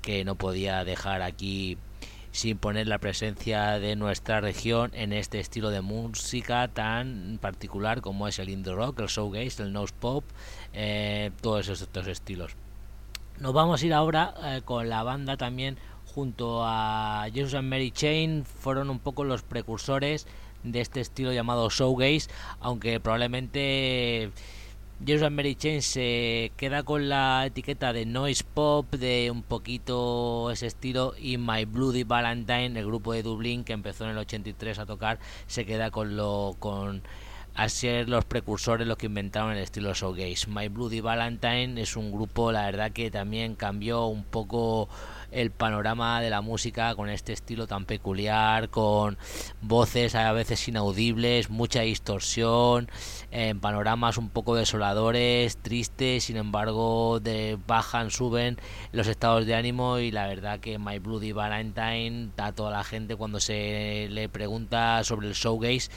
que no podía dejar aquí sin poner la presencia de nuestra región en este estilo de música tan particular como es el indie rock, el showgaze, el noise pop, eh, todos estos estilos. Nos vamos a ir ahora eh, con la banda también junto a Jesus and Mary Chain fueron un poco los precursores de este estilo llamado showgaze, aunque probablemente and Mary Chain se queda con la etiqueta de noise pop, de un poquito ese estilo, y My Bloody Valentine, el grupo de Dublín que empezó en el 83 a tocar, se queda con lo con a ser los precursores los que inventaron el estilo showgaze. My Bloody Valentine es un grupo, la verdad que también cambió un poco el panorama de la música con este estilo tan peculiar, con voces a veces inaudibles, mucha distorsión, en panoramas un poco desoladores, tristes, sin embargo de bajan, suben los estados de ánimo y la verdad que My Bloody Valentine a toda la gente cuando se le pregunta sobre el showgaze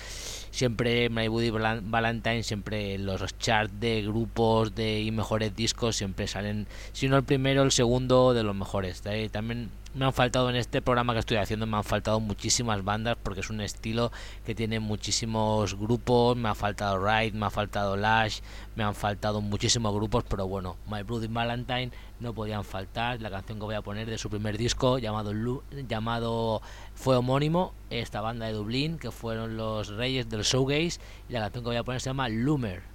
siempre My Bloody Valentine siempre los charts de grupos de y mejores discos siempre salen si no el primero el segundo de los mejores. También me han faltado en este programa que estoy haciendo, me han faltado muchísimas bandas porque es un estilo que tiene muchísimos grupos, me ha faltado Ride, me ha faltado Lash, me han faltado muchísimos grupos, pero bueno, My Bloody Valentine no podían faltar, la canción que voy a poner de su primer disco llamado llamado fue homónimo, esta banda de Dublín que fueron los reyes del showgaze y la canción que voy a poner se llama Loomer.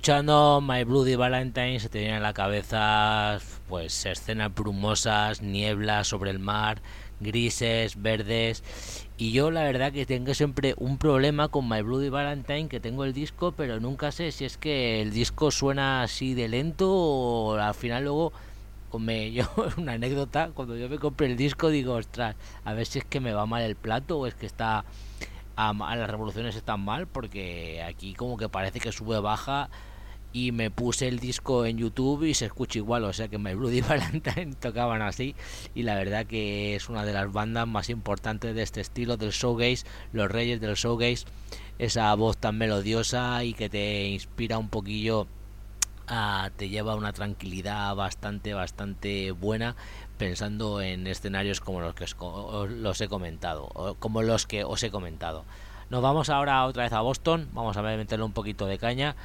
Escuchando My Bloody Valentine se te viene a la cabeza pues escenas brumosas, nieblas sobre el mar, grises, verdes. Y yo la verdad que tengo siempre un problema con My Bloody Valentine que tengo el disco pero nunca sé si es que el disco suena así de lento o al final luego me, yo una anécdota cuando yo me compré el disco digo ostras a ver si es que me va mal el plato o es que está a las revoluciones están mal porque aquí como que parece que sube baja y me puse el disco en YouTube y se escucha igual, o sea que My Bloody Valentine tocaban así y la verdad que es una de las bandas más importantes de este estilo del showgaze, los reyes del showgaze, esa voz tan melodiosa y que te inspira un poquillo a, te lleva a una tranquilidad bastante bastante buena pensando en escenarios como los que os, os, los he comentado, como los que os he comentado. Nos vamos ahora otra vez a Boston, vamos a meterle un poquito de caña.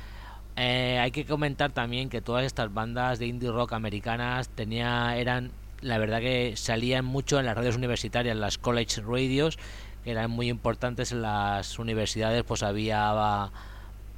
Eh, hay que comentar también que todas estas bandas de indie rock americanas tenía, eran, la verdad que salían mucho en las radios universitarias, las college radios, que eran muy importantes en las universidades, pues había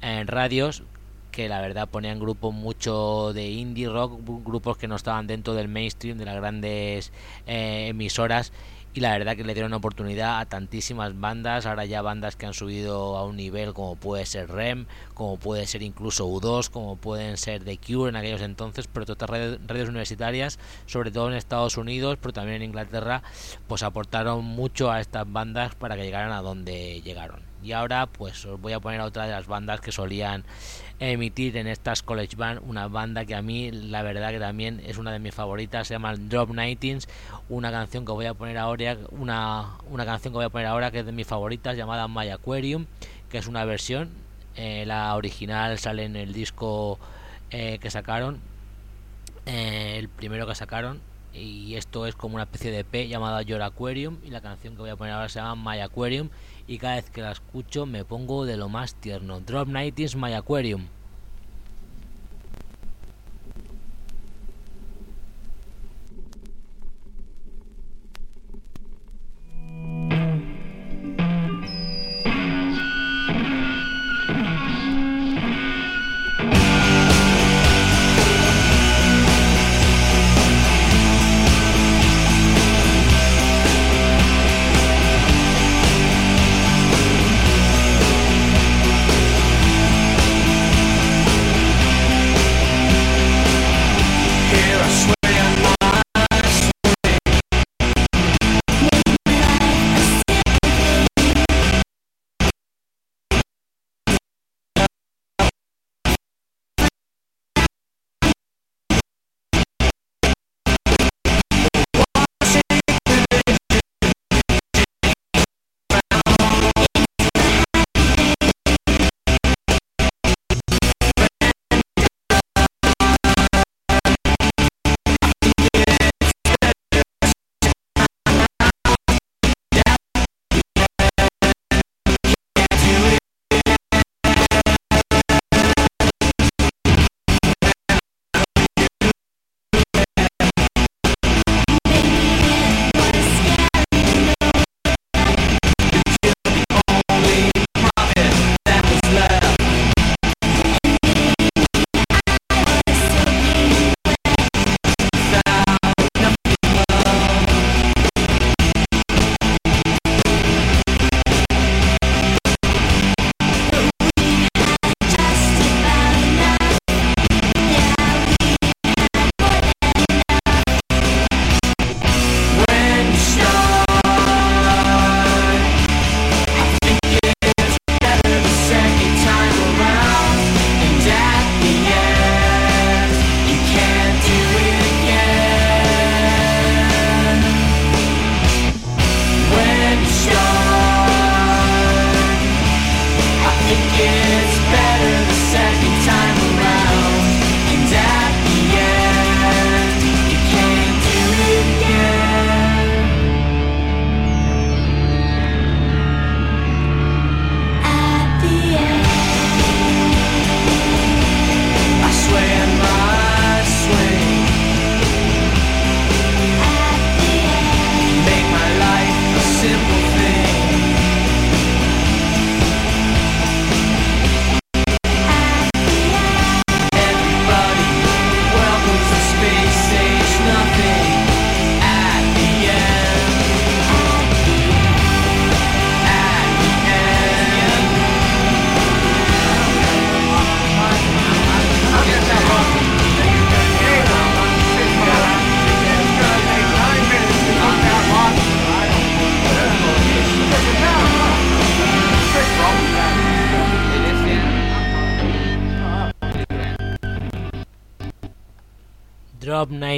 en radios que la verdad ponían grupos mucho de indie rock, grupos que no estaban dentro del mainstream de las grandes eh, emisoras y la verdad que le dieron oportunidad a tantísimas bandas, ahora ya bandas que han subido a un nivel como puede ser REM, como puede ser incluso U2, como pueden ser The Cure en aquellos entonces, pero todas redes, redes universitarias, sobre todo en Estados Unidos, pero también en Inglaterra, pues aportaron mucho a estas bandas para que llegaran a donde llegaron. Y ahora pues os voy a poner a otra de las bandas que solían emitir en estas college band una banda que a mí la verdad que también es una de mis favoritas se llama Drop Nightings una canción que voy a poner ahora una, una canción que voy a poner ahora que es de mis favoritas llamada My Aquarium que es una versión eh, la original sale en el disco eh, que sacaron eh, el primero que sacaron y esto es como una especie de P llamada Your Aquarium y la canción que voy a poner ahora se llama My Aquarium y cada vez que la escucho me pongo de lo más tierno. Drop Night is My Aquarium.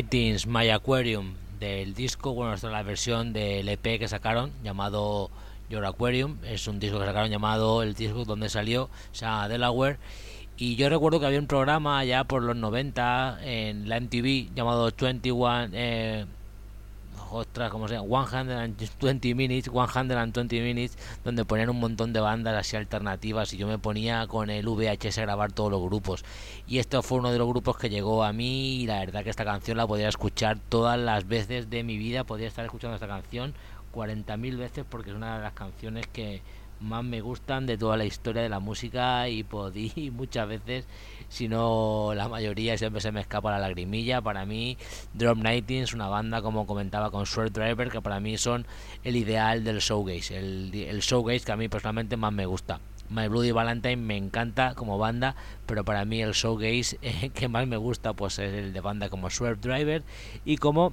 Drop 19 My Aquarium del disco, bueno, esta es la versión del EP que sacaron llamado Your Aquarium, es un disco que sacaron llamado el disco donde salió, se llama Delaware. Y yo recuerdo que había un programa ya por los 90 en la MTV llamado 21, eh, ostras, como sea, 120 Minutes, 120 Minutes, donde ponían un montón de bandas así alternativas y yo me ponía con el VHS a grabar todos los grupos. Y esto fue uno de los grupos que llegó a mí y la verdad que esta canción la podía escuchar todas las veces de mi vida, podía estar escuchando esta canción 40.000 veces porque es una de las canciones que más me gustan de toda la historia de la música y podí muchas veces, si no la mayoría, siempre se me escapa la lagrimilla. Para mí, Drop 19 es una banda, como comentaba con Swerve Driver, que para mí son el ideal del showgaze, el, el showgaze que a mí personalmente más me gusta. My Bloody Valentine me encanta como banda, pero para mí el showgaze eh, que más me gusta pues es el de banda como Swerve Driver y como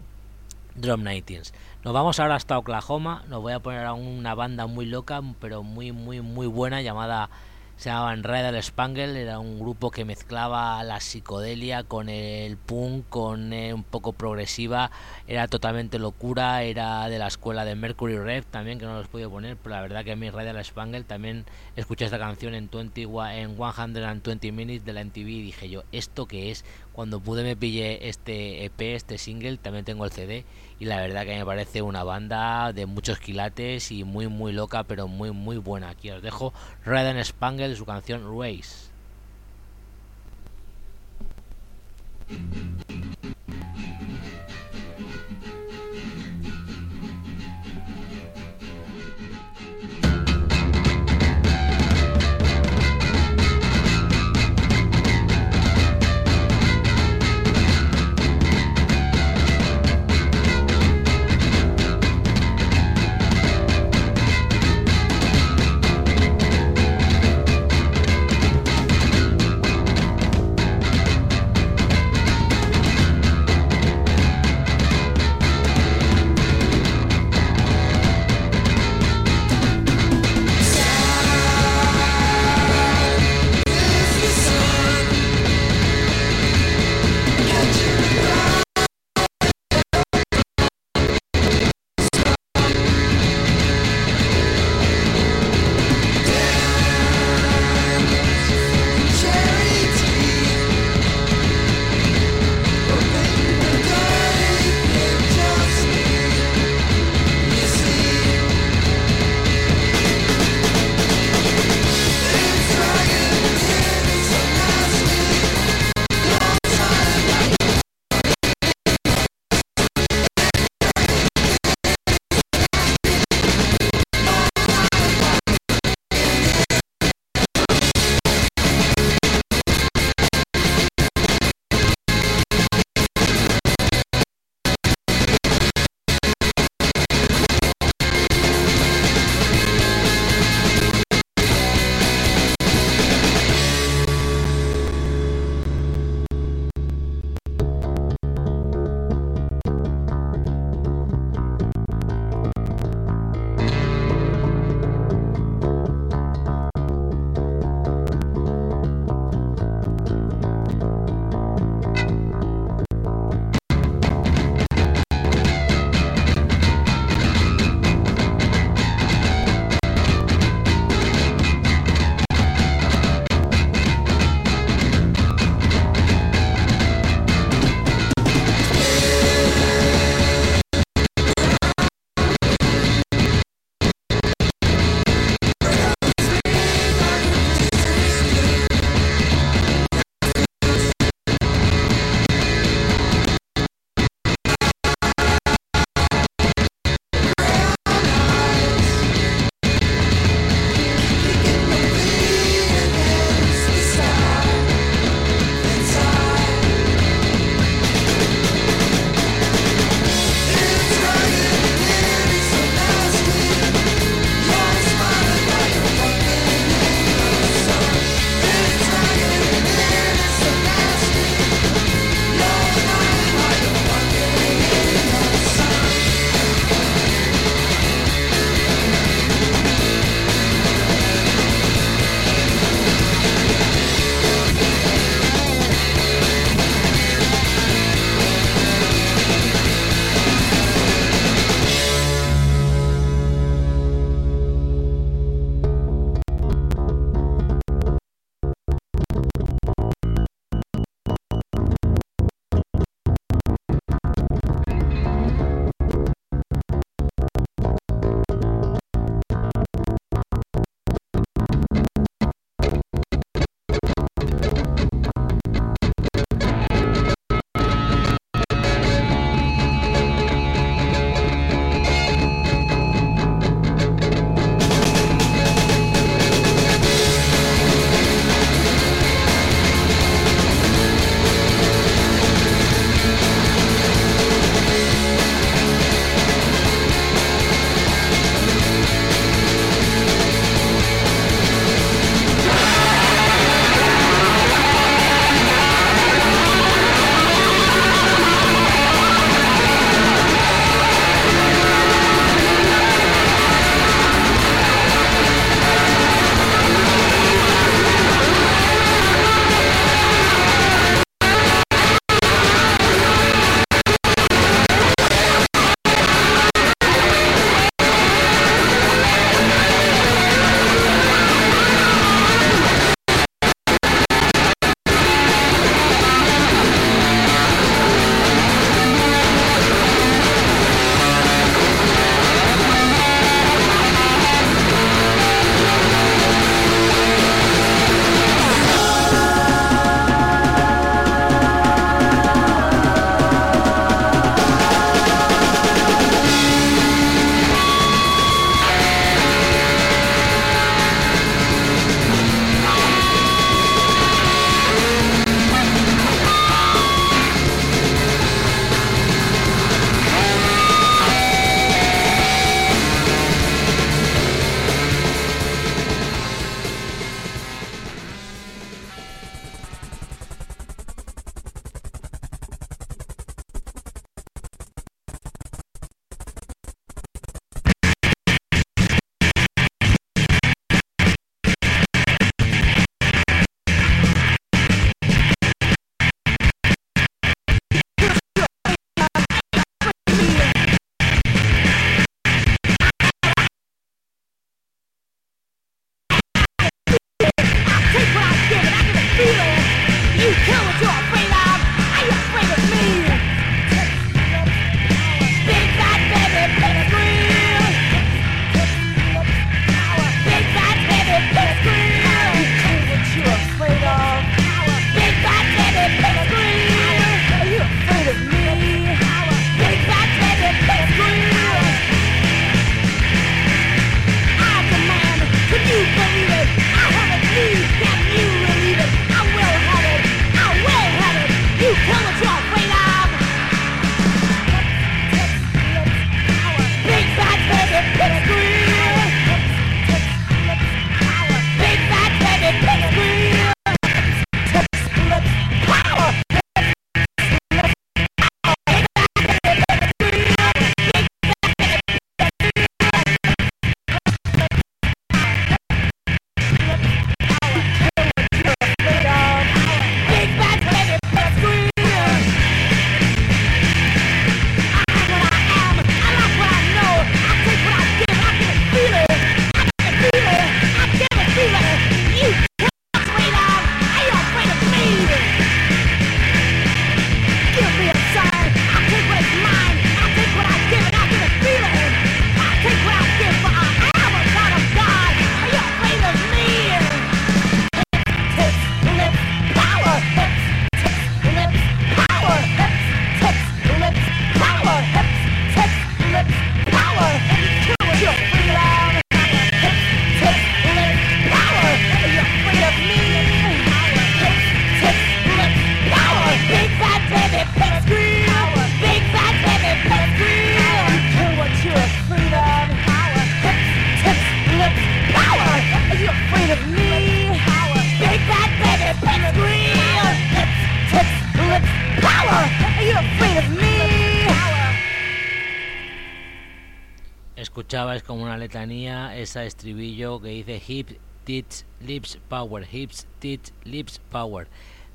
Drop 19 nos vamos ahora hasta Oklahoma. Nos voy a poner a una banda muy loca, pero muy, muy, muy buena, llamada. Se llamaban Red Spangle. Era un grupo que mezclaba la psicodelia con el punk, con eh, un poco progresiva. Era totalmente locura. Era de la escuela de Mercury Rev también, que no los puedo poner. Pero la verdad que mi Red Spangle también escuché esta canción en, 20, en 120 Minutes de la MTV y dije yo, ¿esto qué es? Cuando pude me pillé este EP, este single, también tengo el CD y la verdad que me parece una banda de muchos quilates y muy muy loca pero muy muy buena. Aquí os dejo Red and Spangle su canción Race. Letanía ese estribillo que dice hips, tits, lips, power, hips, tits, lips, power.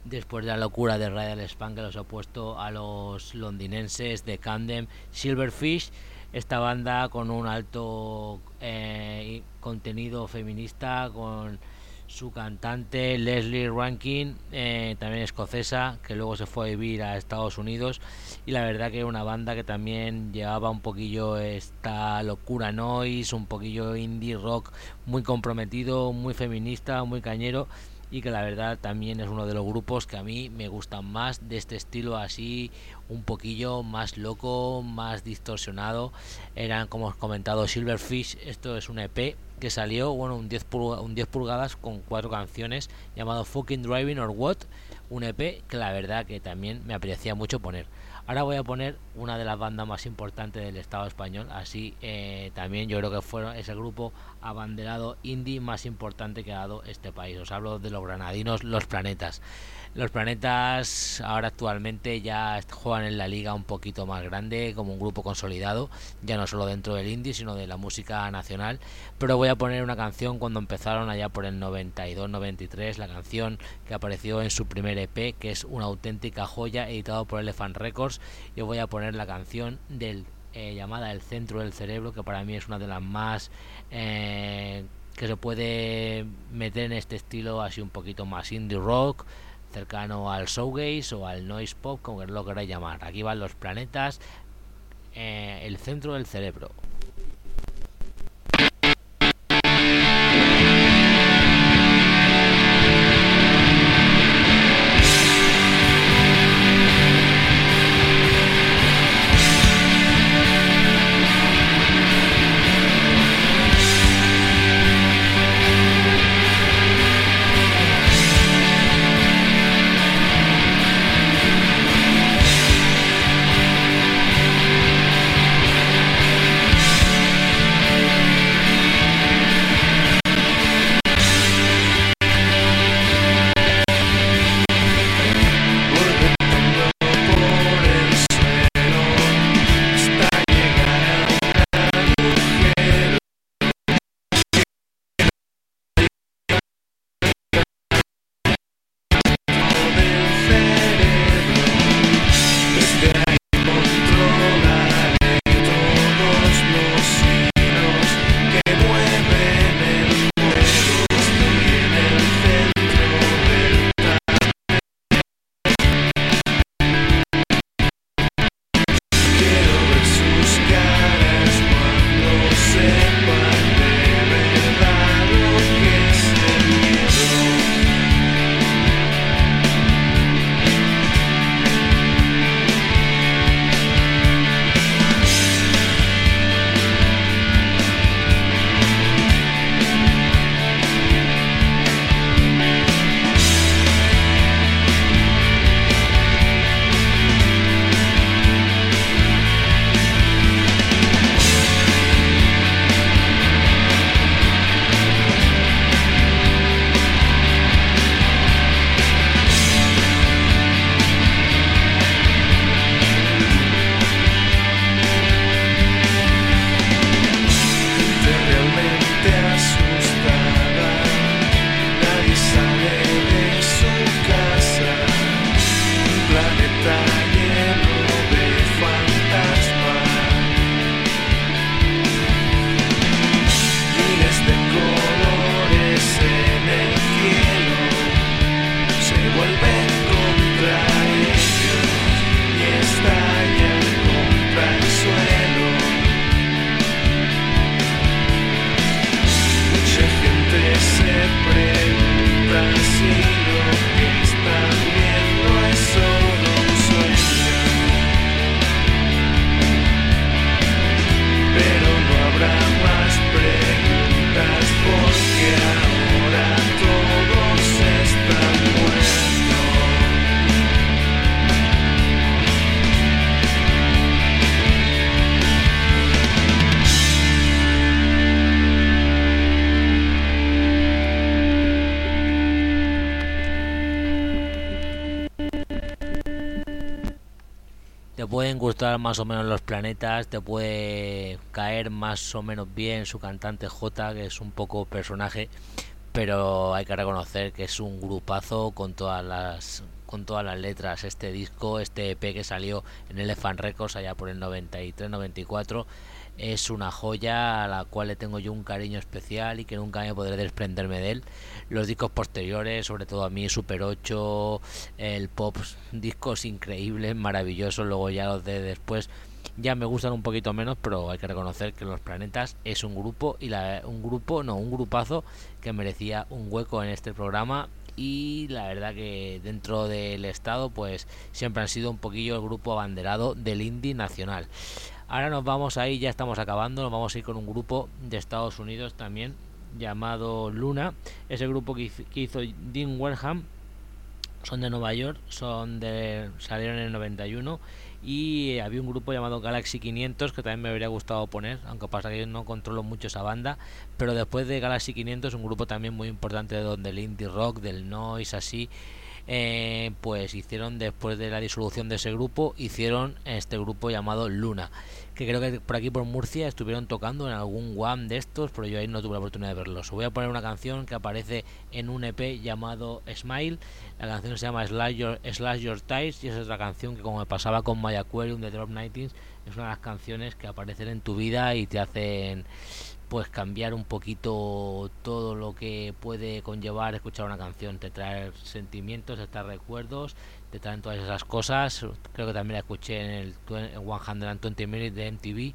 Después de la locura de Radial Span que los ha puesto a los londinenses de Camden, Silverfish, esta banda con un alto eh, contenido feminista, con su cantante Leslie Rankin, eh, también escocesa, que luego se fue a vivir a Estados Unidos. Y la verdad que era una banda que también llevaba un poquillo esta locura noise, un poquillo indie rock muy comprometido, muy feminista, muy cañero. Y que la verdad también es uno de los grupos que a mí me gustan más de este estilo así, un poquillo más loco, más distorsionado. Eran, como os comentado, Silverfish. Esto es un EP que salió, bueno, un 10, un 10 pulgadas con cuatro canciones llamado Fucking Driving or What, un EP que la verdad que también me apreciaba mucho poner. Ahora voy a poner una de las bandas más importantes del Estado español, así eh, también yo creo que fueron ese grupo abanderado indie más importante que ha dado este país. Os hablo de los granadinos Los Planetas. Los planetas ahora actualmente ya juegan en la liga un poquito más grande, como un grupo consolidado, ya no solo dentro del indie, sino de la música nacional. Pero voy a poner una canción cuando empezaron allá por el 92-93, la canción que apareció en su primer EP, que es una auténtica joya, editado por Elephant Records. Y voy a poner la canción del eh, llamada El Centro del Cerebro, que para mí es una de las más... Eh, que se puede meter en este estilo así un poquito más indie rock, cercano al showgaze o al noise pop, como lo queráis llamar. Aquí van los planetas, eh, el centro del cerebro. Más o menos los planetas, te puede caer más o menos bien su cantante J, que es un poco personaje, pero hay que reconocer que es un grupazo con todas las con todas las letras. Este disco, este EP que salió en Elephant Records allá por el 93-94 es una joya a la cual le tengo yo un cariño especial y que nunca me podré desprenderme de él. Los discos posteriores, sobre todo a mí, Super 8, el Pop, discos increíbles, maravillosos, luego ya los de después ya me gustan un poquito menos, pero hay que reconocer que Los Planetas es un grupo y la, un grupo, no, un grupazo que merecía un hueco en este programa y la verdad que dentro del estado pues siempre han sido un poquillo el grupo abanderado del indie nacional. Ahora nos vamos ahí, ya estamos acabando, nos vamos a ir con un grupo de Estados Unidos también llamado Luna. Ese grupo que hizo Dean Warham son de Nueva York, son de salieron en el 91 y había un grupo llamado Galaxy 500 que también me habría gustado poner, aunque pasa que yo no controlo mucho esa banda, pero después de Galaxy 500 un grupo también muy importante de donde el indie rock, del noise así eh, pues hicieron después de la disolución de ese grupo hicieron este grupo llamado Luna que creo que por aquí por Murcia estuvieron tocando en algún one de estos pero yo ahí no tuve la oportunidad de verlos. Voy a poner una canción que aparece en un EP llamado Smile. La canción se llama Slash Your, Slash Your Ties y es otra canción que como me pasaba con My Aquarium de Drop 19 es una de las canciones que aparecen en tu vida y te hacen pues cambiar un poquito todo lo que puede conllevar escuchar una canción, te trae sentimientos, te trae recuerdos, te traen todas esas cosas. Creo que también la escuché en el 120 Minutes de MTV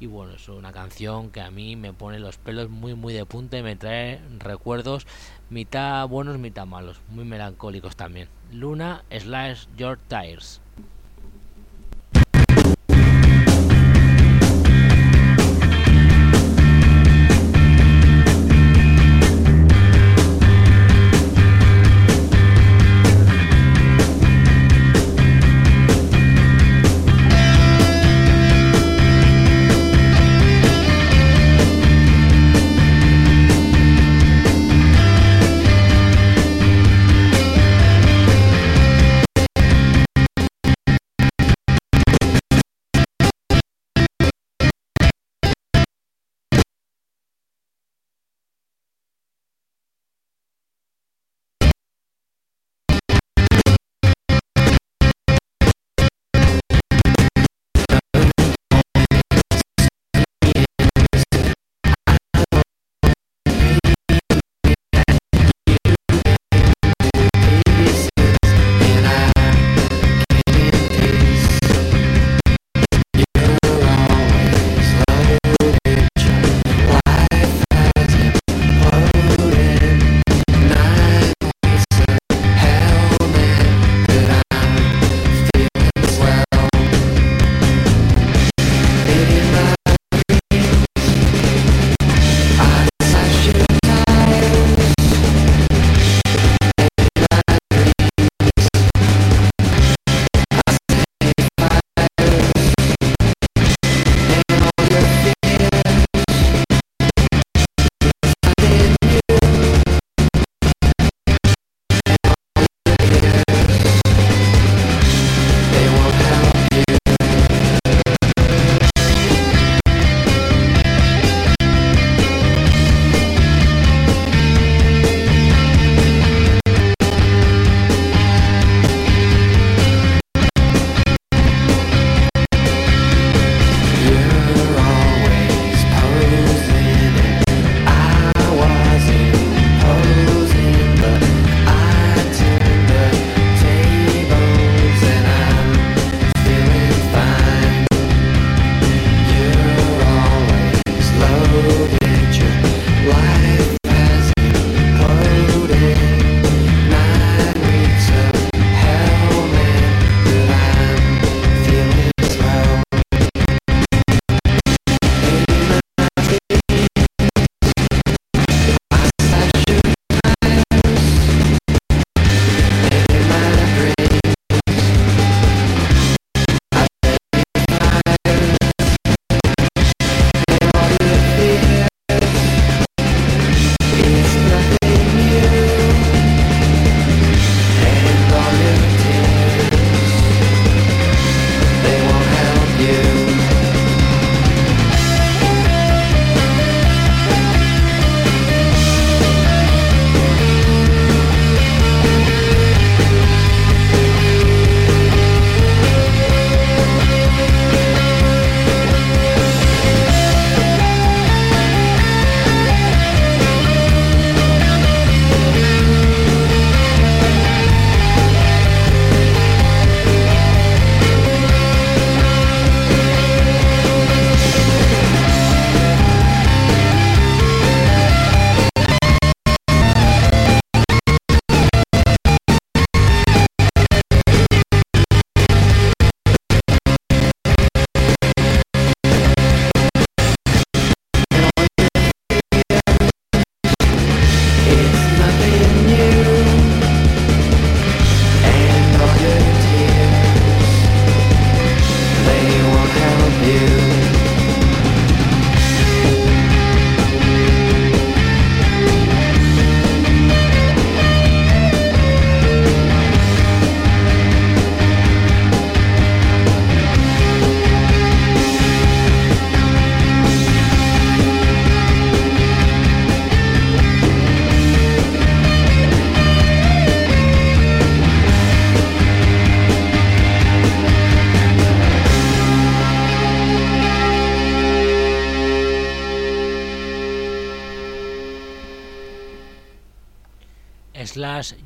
y bueno, es una canción que a mí me pone los pelos muy muy de punta y me trae recuerdos mitad buenos, mitad malos, muy melancólicos también. Luna slash Your Tires.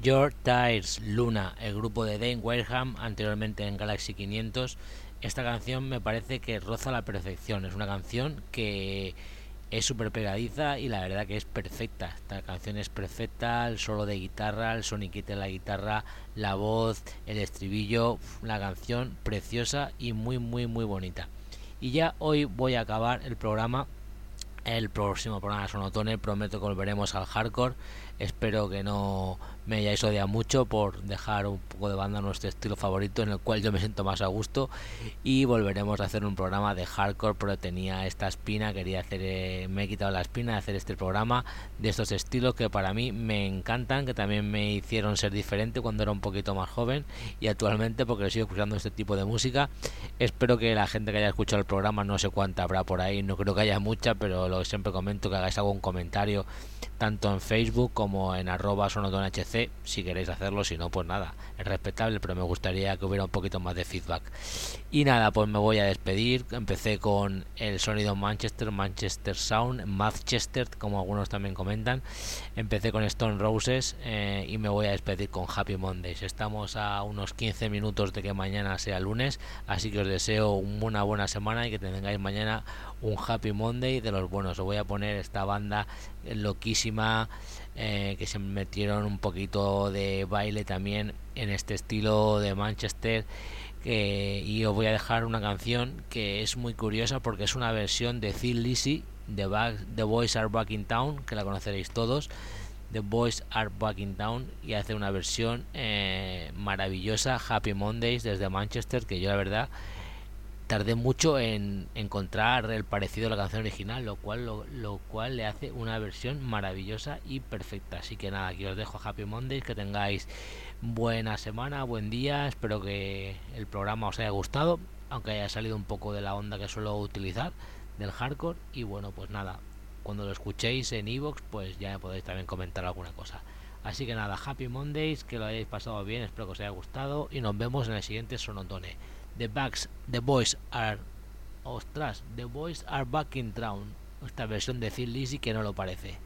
Your Tires Luna, el grupo de Dane Wareham, anteriormente en Galaxy 500. Esta canción me parece que roza la perfección. Es una canción que es súper pegadiza y la verdad que es perfecta. Esta canción es perfecta, el solo de guitarra, el soniquete de la guitarra, la voz, el estribillo, la canción preciosa y muy muy muy bonita. Y ya hoy voy a acabar el programa. El próximo programa de Sonotone prometo que volveremos al hardcore. Espero que no me hayáis odiado mucho por dejar un poco de banda nuestro estilo favorito en el cual yo me siento más a gusto. Y volveremos a hacer un programa de hardcore pero tenía esta espina quería hacer eh, me he quitado la espina de hacer este programa de estos estilos que para mí me encantan que también me hicieron ser diferente cuando era un poquito más joven y actualmente porque sigo escuchando este tipo de música. Espero que la gente que haya escuchado el programa no sé cuánta habrá por ahí no creo que haya mucha pero lo que siempre comento que hagáis algún comentario tanto en Facebook como en arroba sonotonhc si queréis hacerlo, si no, pues nada, es respetable, pero me gustaría que hubiera un poquito más de feedback. Y nada, pues me voy a despedir. Empecé con el sonido Manchester, Manchester Sound, Manchester, como algunos también comentan. Empecé con Stone Roses eh, y me voy a despedir con Happy Mondays. Estamos a unos 15 minutos de que mañana sea lunes, así que os deseo una buena semana y que tengáis mañana un Happy Monday de los buenos. Os voy a poner esta banda loquísima eh, que se metieron un poquito de baile también en este estilo de Manchester. y os voy a dejar una canción que es muy curiosa porque es una versión de Phil Lizzy de The Boys Are Back in Town, que la conoceréis todos. The Boys Are Back in Town y hace una versión eh, maravillosa, Happy Mondays desde Manchester, que yo la verdad tardé mucho en encontrar el parecido a la canción original, lo cual, lo, cual le hace una versión maravillosa y perfecta. Así que nada, aquí os dejo Happy Mondays, que tengáis buena semana, buen día, espero que el programa os haya gustado, aunque haya salido un poco de la onda que suelo utilizar del hardcore. Y bueno, pues nada, cuando lo escuchéis en Evox, pues ya podéis también comentar alguna cosa. Así que nada, Happy Mondays, que lo hayáis pasado bien, espero que os haya gustado y nos vemos en el siguiente Sonotone. The Bugs, The Boys Are. Ostras, The Boys Are Back in Town. Esta versión de Phil Lizzy que no lo parece.